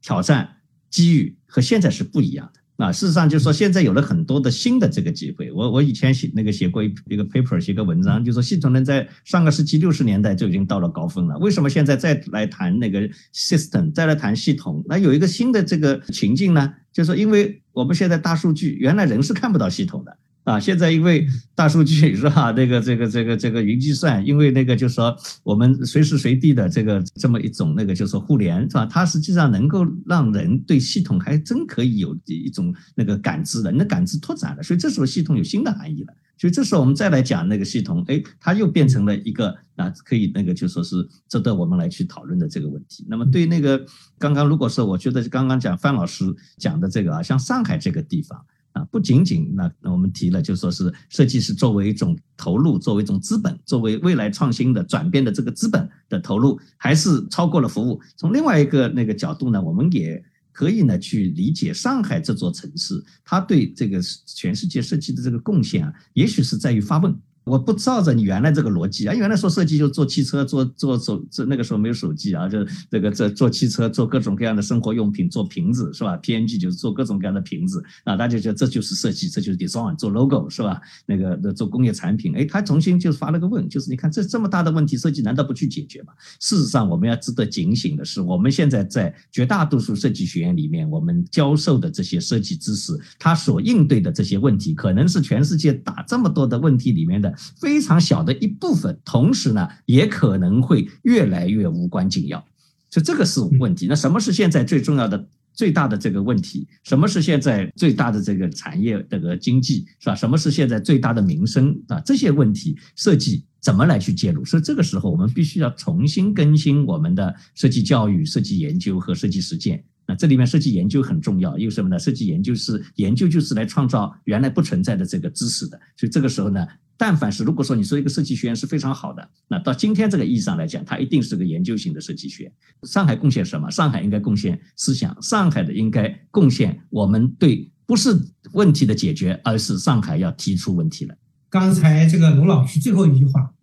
挑战、机遇和现在是不一样的。啊，事实上就是说，现在有了很多的新的这个机会。我我以前写那个写过一一个 paper，写个文章，就说系统论在上个世纪六十年代就已经到了高峰了。为什么现在再来谈那个 system，再来谈系统？那有一个新的这个情境呢？就是说，因为我们现在大数据，原来人是看不到系统的。啊，现在因为大数据 是吧？那个这个这个这个云计算，因为那个就是说我们随时随地的这个这么一种那个就是互联是吧？它实际上能够让人对系统还真可以有一种那个感知的，你的感知拓展了，所以这时候系统有新的含义了。所以这时候我们再来讲那个系统，哎，它又变成了一个啊，可以那个就说是值得我们来去讨论的这个问题。那么对那个刚刚如果是我觉得刚刚讲范老师讲的这个啊，像上海这个地方。啊，不仅仅那那我们提了，就说是设计师作为一种投入，作为一种资本，作为未来创新的转变的这个资本的投入，还是超过了服务。从另外一个那个角度呢，我们也可以呢去理解上海这座城市，它对这个全世界设计的这个贡献啊，也许是在于发问。我不照着你原来这个逻辑啊，原来说设计就做汽车，做做手，这那个时候没有手机啊，就这个这做汽车，做各种各样的生活用品，做瓶子是吧？PNG 就是做各种各样的瓶子啊，大家觉得这就是设计，这就是 design，做 logo 是吧？那个做工业产品，哎，他重新就发了个问，就是你看这这么大的问题，设计难道不去解决吗？事实上，我们要值得警醒的是，我们现在在绝大多数设计学院里面，我们教授的这些设计知识，它所应对的这些问题，可能是全世界打这么多的问题里面的非常小的一部分，同时呢，也可能会越来越无关紧要，所以这个是问题。那什么是现在最重要的、最大的这个问题？什么是现在最大的这个产业这个经济是吧？什么是现在最大的民生啊？这些问题设计怎么来去介入？所以这个时候我们必须要重新更新我们的设计教育、设计研究和设计实践。那这里面设计研究很重要，因为什么呢？设计研究是研究就是来创造原来不存在的这个知识的。所以这个时候呢，但凡是如果说你说一个设计学院是非常好的，那到今天这个意义上来讲，它一定是个研究型的设计学院。上海贡献什么？上海应该贡献思想，上海的应该贡献我们对不是问题的解决，而是上海要提出问题了。刚才这个卢老师最后一句话，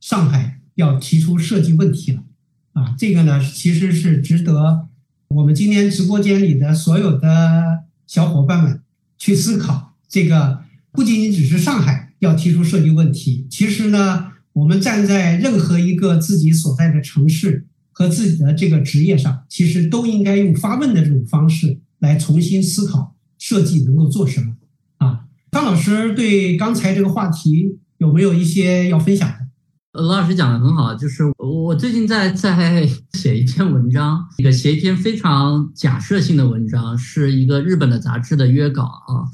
上海要提出设计问题了啊，这个呢其实是值得。我们今天直播间里的所有的小伙伴们去思考，这个不仅仅只是上海要提出设计问题，其实呢，我们站在任何一个自己所在的城市和自己的这个职业上，其实都应该用发问的这种方式来重新思考设计能够做什么。啊，张老师对刚才这个话题有没有一些要分享的？罗老师讲的很好，就是我最近在在 写一篇文章，一个写一篇非常假设性的文章，是一个日本的杂志的约稿啊，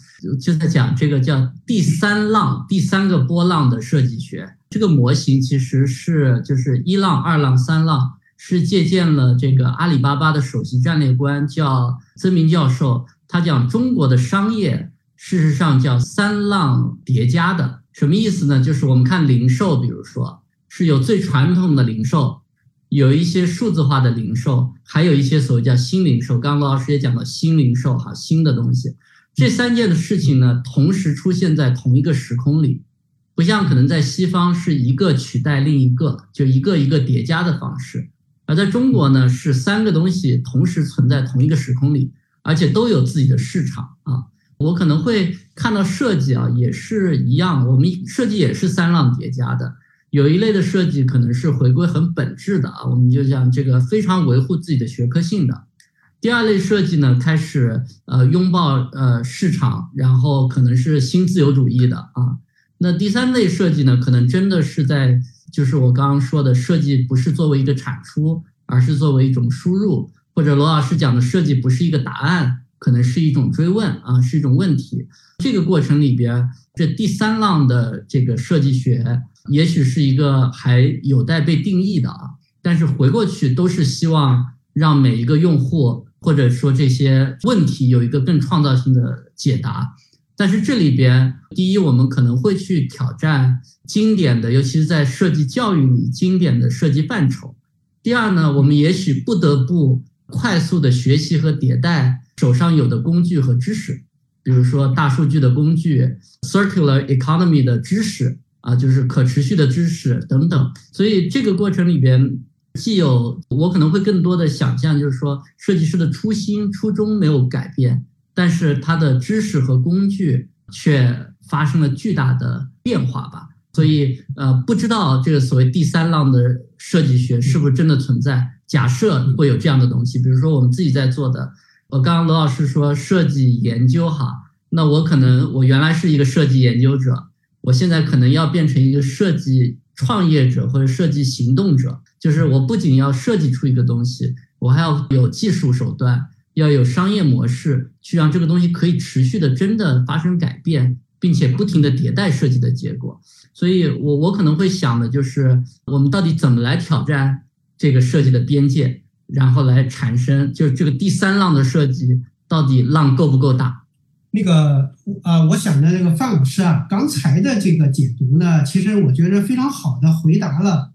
就在讲这个叫第三浪、第三个波浪的设计学。这个模型其实是就是一浪、二浪、三浪。是借鉴了这个阿里巴巴的首席战略官叫曾明教授，他讲中国的商业事实上叫三浪叠加的，什么意思呢？就是我们看零售，比如说是有最传统的零售。有一些数字化的零售，还有一些所谓叫新零售。刚刚罗老师也讲到新零售，哈，新的东西，这三件的事情呢，同时出现在同一个时空里，不像可能在西方是一个取代另一个，就一个一个叠加的方式，而在中国呢，是三个东西同时存在同一个时空里，而且都有自己的市场啊。我可能会看到设计啊，也是一样，我们设计也是三浪叠加的。有一类的设计可能是回归很本质的啊，我们就讲这个非常维护自己的学科性的。第二类设计呢，开始呃拥抱呃市场，然后可能是新自由主义的啊。那第三类设计呢，可能真的是在就是我刚刚说的设计不是作为一个产出，而是作为一种输入，或者罗老师讲的设计不是一个答案，可能是一种追问啊，是一种问题。这个过程里边，这第三浪的这个设计学。也许是一个还有待被定义的啊，但是回过去都是希望让每一个用户或者说这些问题有一个更创造性的解答。但是这里边，第一，我们可能会去挑战经典的，尤其是在设计教育里经典的设计范畴。第二呢，我们也许不得不快速的学习和迭代手上有的工具和知识，比如说大数据的工具，circular economy 的知识。啊，就是可持续的知识等等，所以这个过程里边，既有我可能会更多的想象，就是说设计师的初心初衷没有改变，但是他的知识和工具却发生了巨大的变化吧。所以呃，不知道这个所谓第三浪的设计学是不是真的存在？假设会有这样的东西，比如说我们自己在做的，我刚刚罗老师说设计研究哈，那我可能我原来是一个设计研究者。我现在可能要变成一个设计创业者或者设计行动者，就是我不仅要设计出一个东西，我还要有技术手段，要有商业模式，去让这个东西可以持续的真的发生改变，并且不停的迭代设计的结果。所以，我我可能会想的就是，我们到底怎么来挑战这个设计的边界，然后来产生，就是这个第三浪的设计到底浪够不够大？那个呃，我想的那个范老师啊，刚才的这个解读呢，其实我觉得非常好的回答了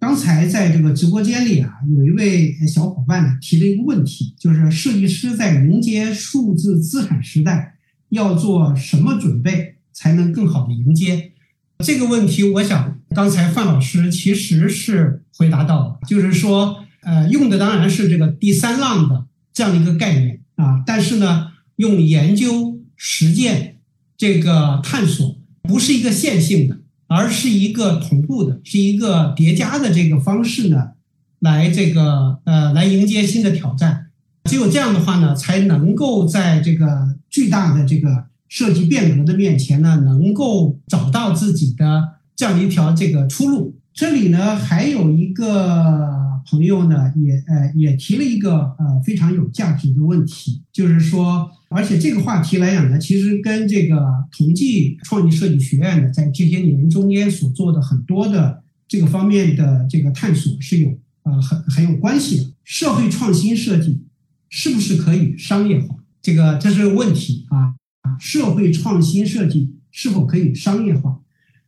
刚才在这个直播间里啊，有一位小伙伴呢提了一个问题，就是设计师在迎接数字资产时代要做什么准备才能更好的迎接这个问题？我想刚才范老师其实是回答到了，就是说呃，用的当然是这个第三浪的这样的一个概念啊，但是呢。用研究、实践这个探索，不是一个线性的，而是一个同步的，是一个叠加的这个方式呢，来这个呃来迎接新的挑战。只有这样的话呢，才能够在这个巨大的这个设计变革的面前呢，能够找到自己的这样一条这个出路。这里呢，还有一个。朋友呢也呃也提了一个呃非常有价值的问题，就是说，而且这个话题来讲呢，其实跟这个同济创意设计学院呢在这些年中间所做的很多的这个方面的这个探索是有呃很很有关系的。社会创新设计是不是可以商业化？这个这是个问题啊。社会创新设计是否可以商业化？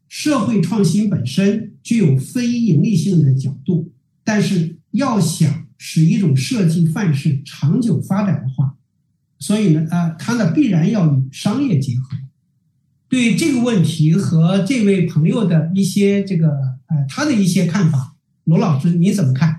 社会创新本身具有非盈利性的角度。但是要想使一种设计范式长久发展的话，所以呢，呃，它呢必然要与商业结合。对这个问题和这位朋友的一些这个呃他的一些看法，罗老师你怎么看？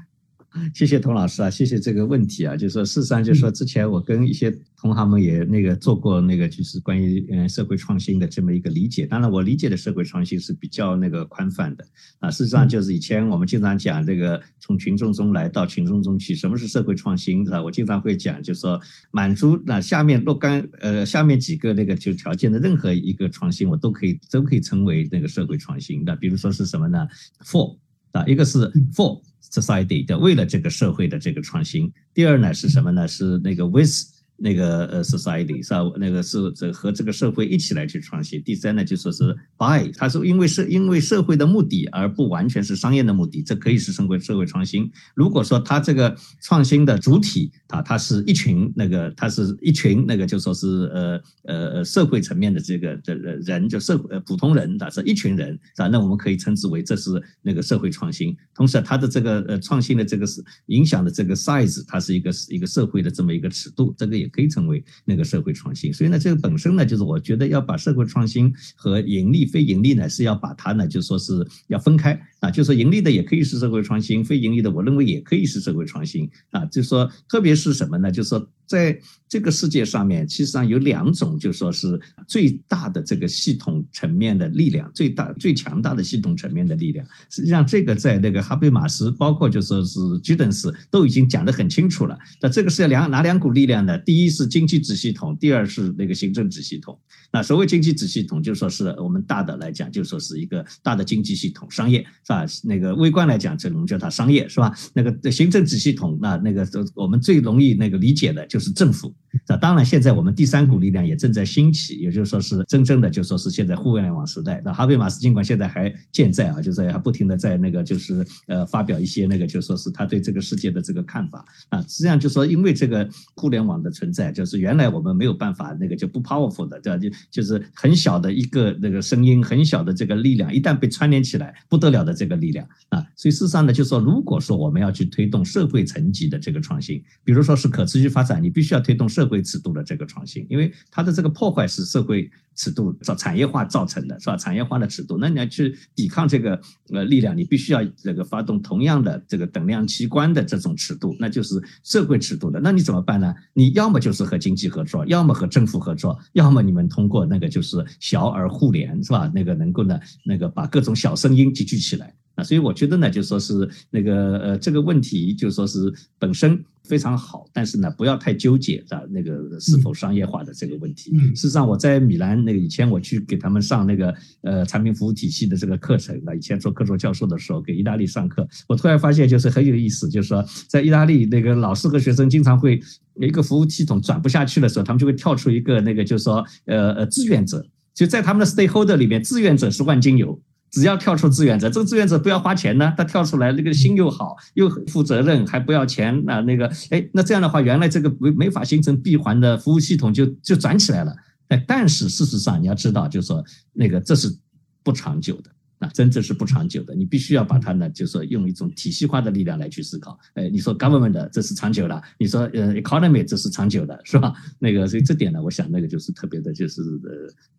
谢谢童老师啊，谢谢这个问题啊，就是说，事实上就是说，之前我跟一些同行们也那个做过那个，就是关于嗯社会创新的这么一个理解。当然，我理解的社会创新是比较那个宽泛的啊。事实上，就是以前我们经常讲这个从群众中来到群众中去，什么是社会创新？是吧？我经常会讲，就是说满足那下面若干呃下面几个那个就条件的任何一个创新，我都可以都可以成为那个社会创新的。比如说是什么呢？For 啊，一个是 For。Society 的为了这个社会的这个创新，第二呢是什么呢？是那个 with 那个呃 society 是吧？那个是这和这个社会一起来去创新。第三呢，就说是 by，它是因为是因为社会的目的，而不完全是商业的目的，这可以是称为社会创新。如果说它这个创新的主体啊，它是一群那个，它是一群那个，就说是呃呃社会层面的这个的人，就社呃普通人，它是一群人，是吧？那我们可以称之为这是那个社会创新。同时，它的这个呃创新的这个是影响的这个 size，它是一个是一个社会的这么一个尺度，这个也。可以成为那个社会创新，所以呢，这个本身呢，就是我觉得要把社会创新和盈利、非盈利呢，是要把它呢，就说是要分开啊，就说盈利的也可以是社会创新，非盈利的，我认为也可以是社会创新啊，就说特别是什么呢？就说。在这个世界上面，其实上有两种，就说是最大的这个系统层面的力量，最大最强大的系统层面的力量。实际上，这个在那个哈贝马斯，包括就说是吉登斯，都已经讲得很清楚了。那这个是要两哪两股力量呢？第一是经济子系统，第二是那个行政子系统。那所谓经济子系统，就说是我们大的来讲，就说是一个大的经济系统，商业是吧？那个微观来讲，这我们叫它商业是吧？那个行政子系统，那那个我们最容易那个理解的就。就是政府，那当然现在我们第三股力量也正在兴起，也就是说是真正的就说是现在互联网时代。那哈贝马斯尽管现在还健在啊，就是还不停的在那个就是呃发表一些那个就说是他对这个世界的这个看法啊。实际上就说因为这个互联网的存在，就是原来我们没有办法那个就不 powerful 的对吧？就就是很小的一个那个声音，很小的这个力量，一旦被串联起来，不得了的这个力量啊。所以事实上呢，就说如果说我们要去推动社会层级的这个创新，比如说是可持续发展，你。必须要推动社社会尺度的这个创新，因为它的这个破坏是社会尺度造产业化造成的，是吧？产业化的尺度，那你要去抵抗这个呃力量，你必须要这个发动同样的这个等量器官的这种尺度，那就是社会尺度的。那你怎么办呢？你要么就是和经济合作，要么和政府合作，要么你们通过那个就是小而互联，是吧？那个能够呢，那个把各种小声音集聚起来。啊，所以我觉得呢，就说是那个呃，这个问题就说是本身非常好，但是呢，不要太纠结啊，那个是否商业化的这个问题。事实上，我在米兰那个以前我去给他们上那个呃产品服务体系的这个课程，那以前做客座教授的时候给意大利上课，我突然发现就是很有意思，就是说在意大利那个老师和学生经常会一个服务系统转不下去的时候，他们就会跳出一个那个就是说呃呃志愿者，就在他们的 stakeholder 里面，志愿者是万金油。只要跳出志愿者，这个志愿者不要花钱呢，他跳出来那个心又好，又负责任，还不要钱，那那个，哎，那这样的话，原来这个没没法形成闭环的服务系统就就转起来了。哎，但是事实上你要知道，就是说那个这是不长久的。那真正是不长久的，你必须要把它呢，就是说用一种体系化的力量来去思考。哎，你说 government 这是长久的，你说呃 economy 这是长久的，是吧？那个所以这点呢，我想那个就是特别的，就是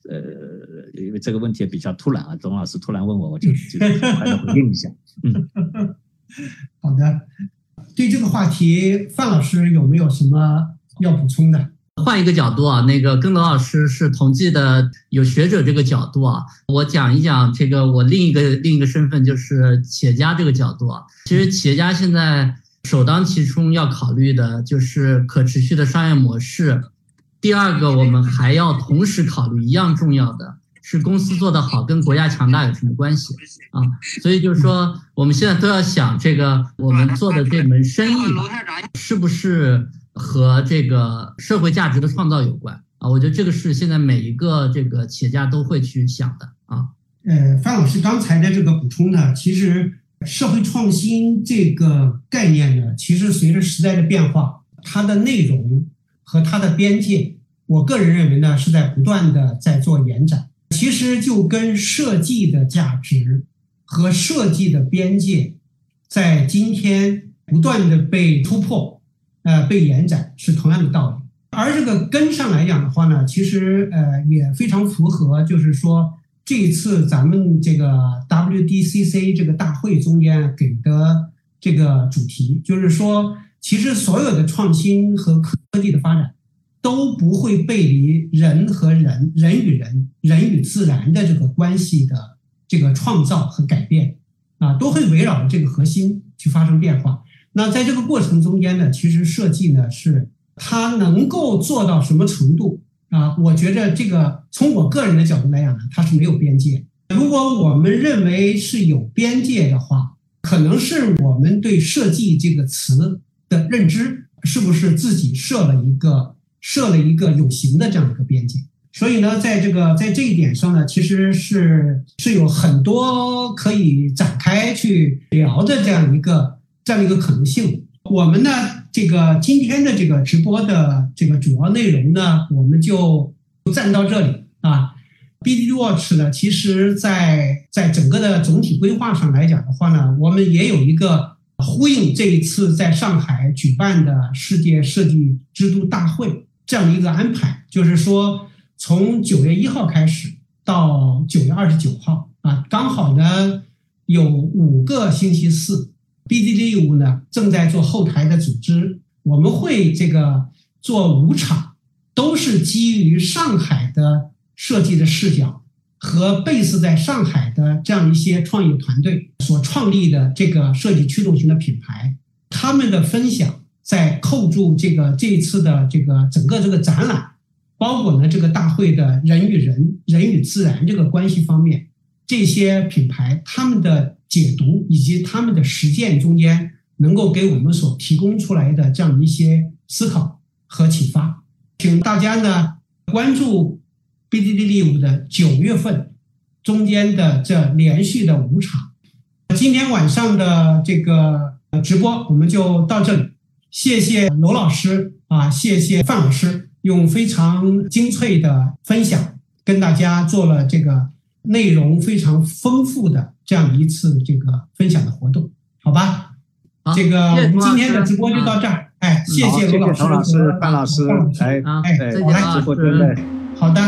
呃呃，因为这个问题也比较突然啊，董老师突然问我，我就就很快的回应一下。嗯，好的。对这个话题，范老师有没有什么要补充的？换一个角度啊，那个跟罗老师是同济的有学者这个角度啊，我讲一讲这个我另一个另一个身份就是企业家这个角度啊。其实企业家现在首当其冲要考虑的就是可持续的商业模式，第二个我们还要同时考虑一样重要的是公司做得好跟国家强大有什么关系啊？所以就是说我们现在都要想这个我们做的这门生意是不是？和这个社会价值的创造有关啊，我觉得这个是现在每一个这个企业家都会去想的啊。呃，范老师刚才的这个补充呢，其实社会创新这个概念呢，其实随着时代的变化，它的内容和它的边界，我个人认为呢，是在不断的在做延展。其实就跟设计的价值和设计的边界，在今天不断的被突破。呃，被延展是同样的道理，而这个根上来讲的话呢，其实呃也非常符合，就是说这一次咱们这个 WDCC 这个大会中间给的这个主题，就是说，其实所有的创新和科技的发展都不会背离人和人、人与人、人与自然的这个关系的这个创造和改变啊，都会围绕着这个核心去发生变化。那在这个过程中间呢，其实设计呢是它能够做到什么程度啊？我觉着这个从我个人的角度来讲呢，它是没有边界。如果我们认为是有边界的话，可能是我们对设计这个词的认知是不是自己设了一个设了一个有形的这样一个边界。所以呢，在这个在这一点上呢，其实是是有很多可以展开去聊的这样一个这样一个可能性。我们呢，这个今天的这个直播的这个主要内容呢，我们就暂到这里啊。BDD Watch 呢，其实在在整个的总体规划上来讲的话呢，我们也有一个呼应这一次在上海举办的世界设计之都大会这样的一个安排，就是说从九月一号开始到九月二十九号啊，刚好呢有五个星期四。BDD 业务呢正在做后台的组织，我们会这个做五场，都是基于上海的设计的视角和 base 在上海的这样一些创业团队所创立的这个设计驱动型的品牌，他们的分享在扣住这个这一次的这个整个这个展览，包括呢这个大会的人与人、人与自然这个关系方面，这些品牌他们的。解读以及他们的实践中间能够给我们所提供出来的这样一些思考和启发，请大家呢关注 BDD Live 的九月份中间的这连续的五场。今天晚上的这个直播我们就到这里，谢谢罗老师啊，谢谢范老师用非常精粹的分享跟大家做了这个内容非常丰富的。这样一次这个分享的活动，好吧？这个我们今天的直播就到这儿。哎，谢谢罗老师、老师、范老师，哎哎，来直播间的，好的。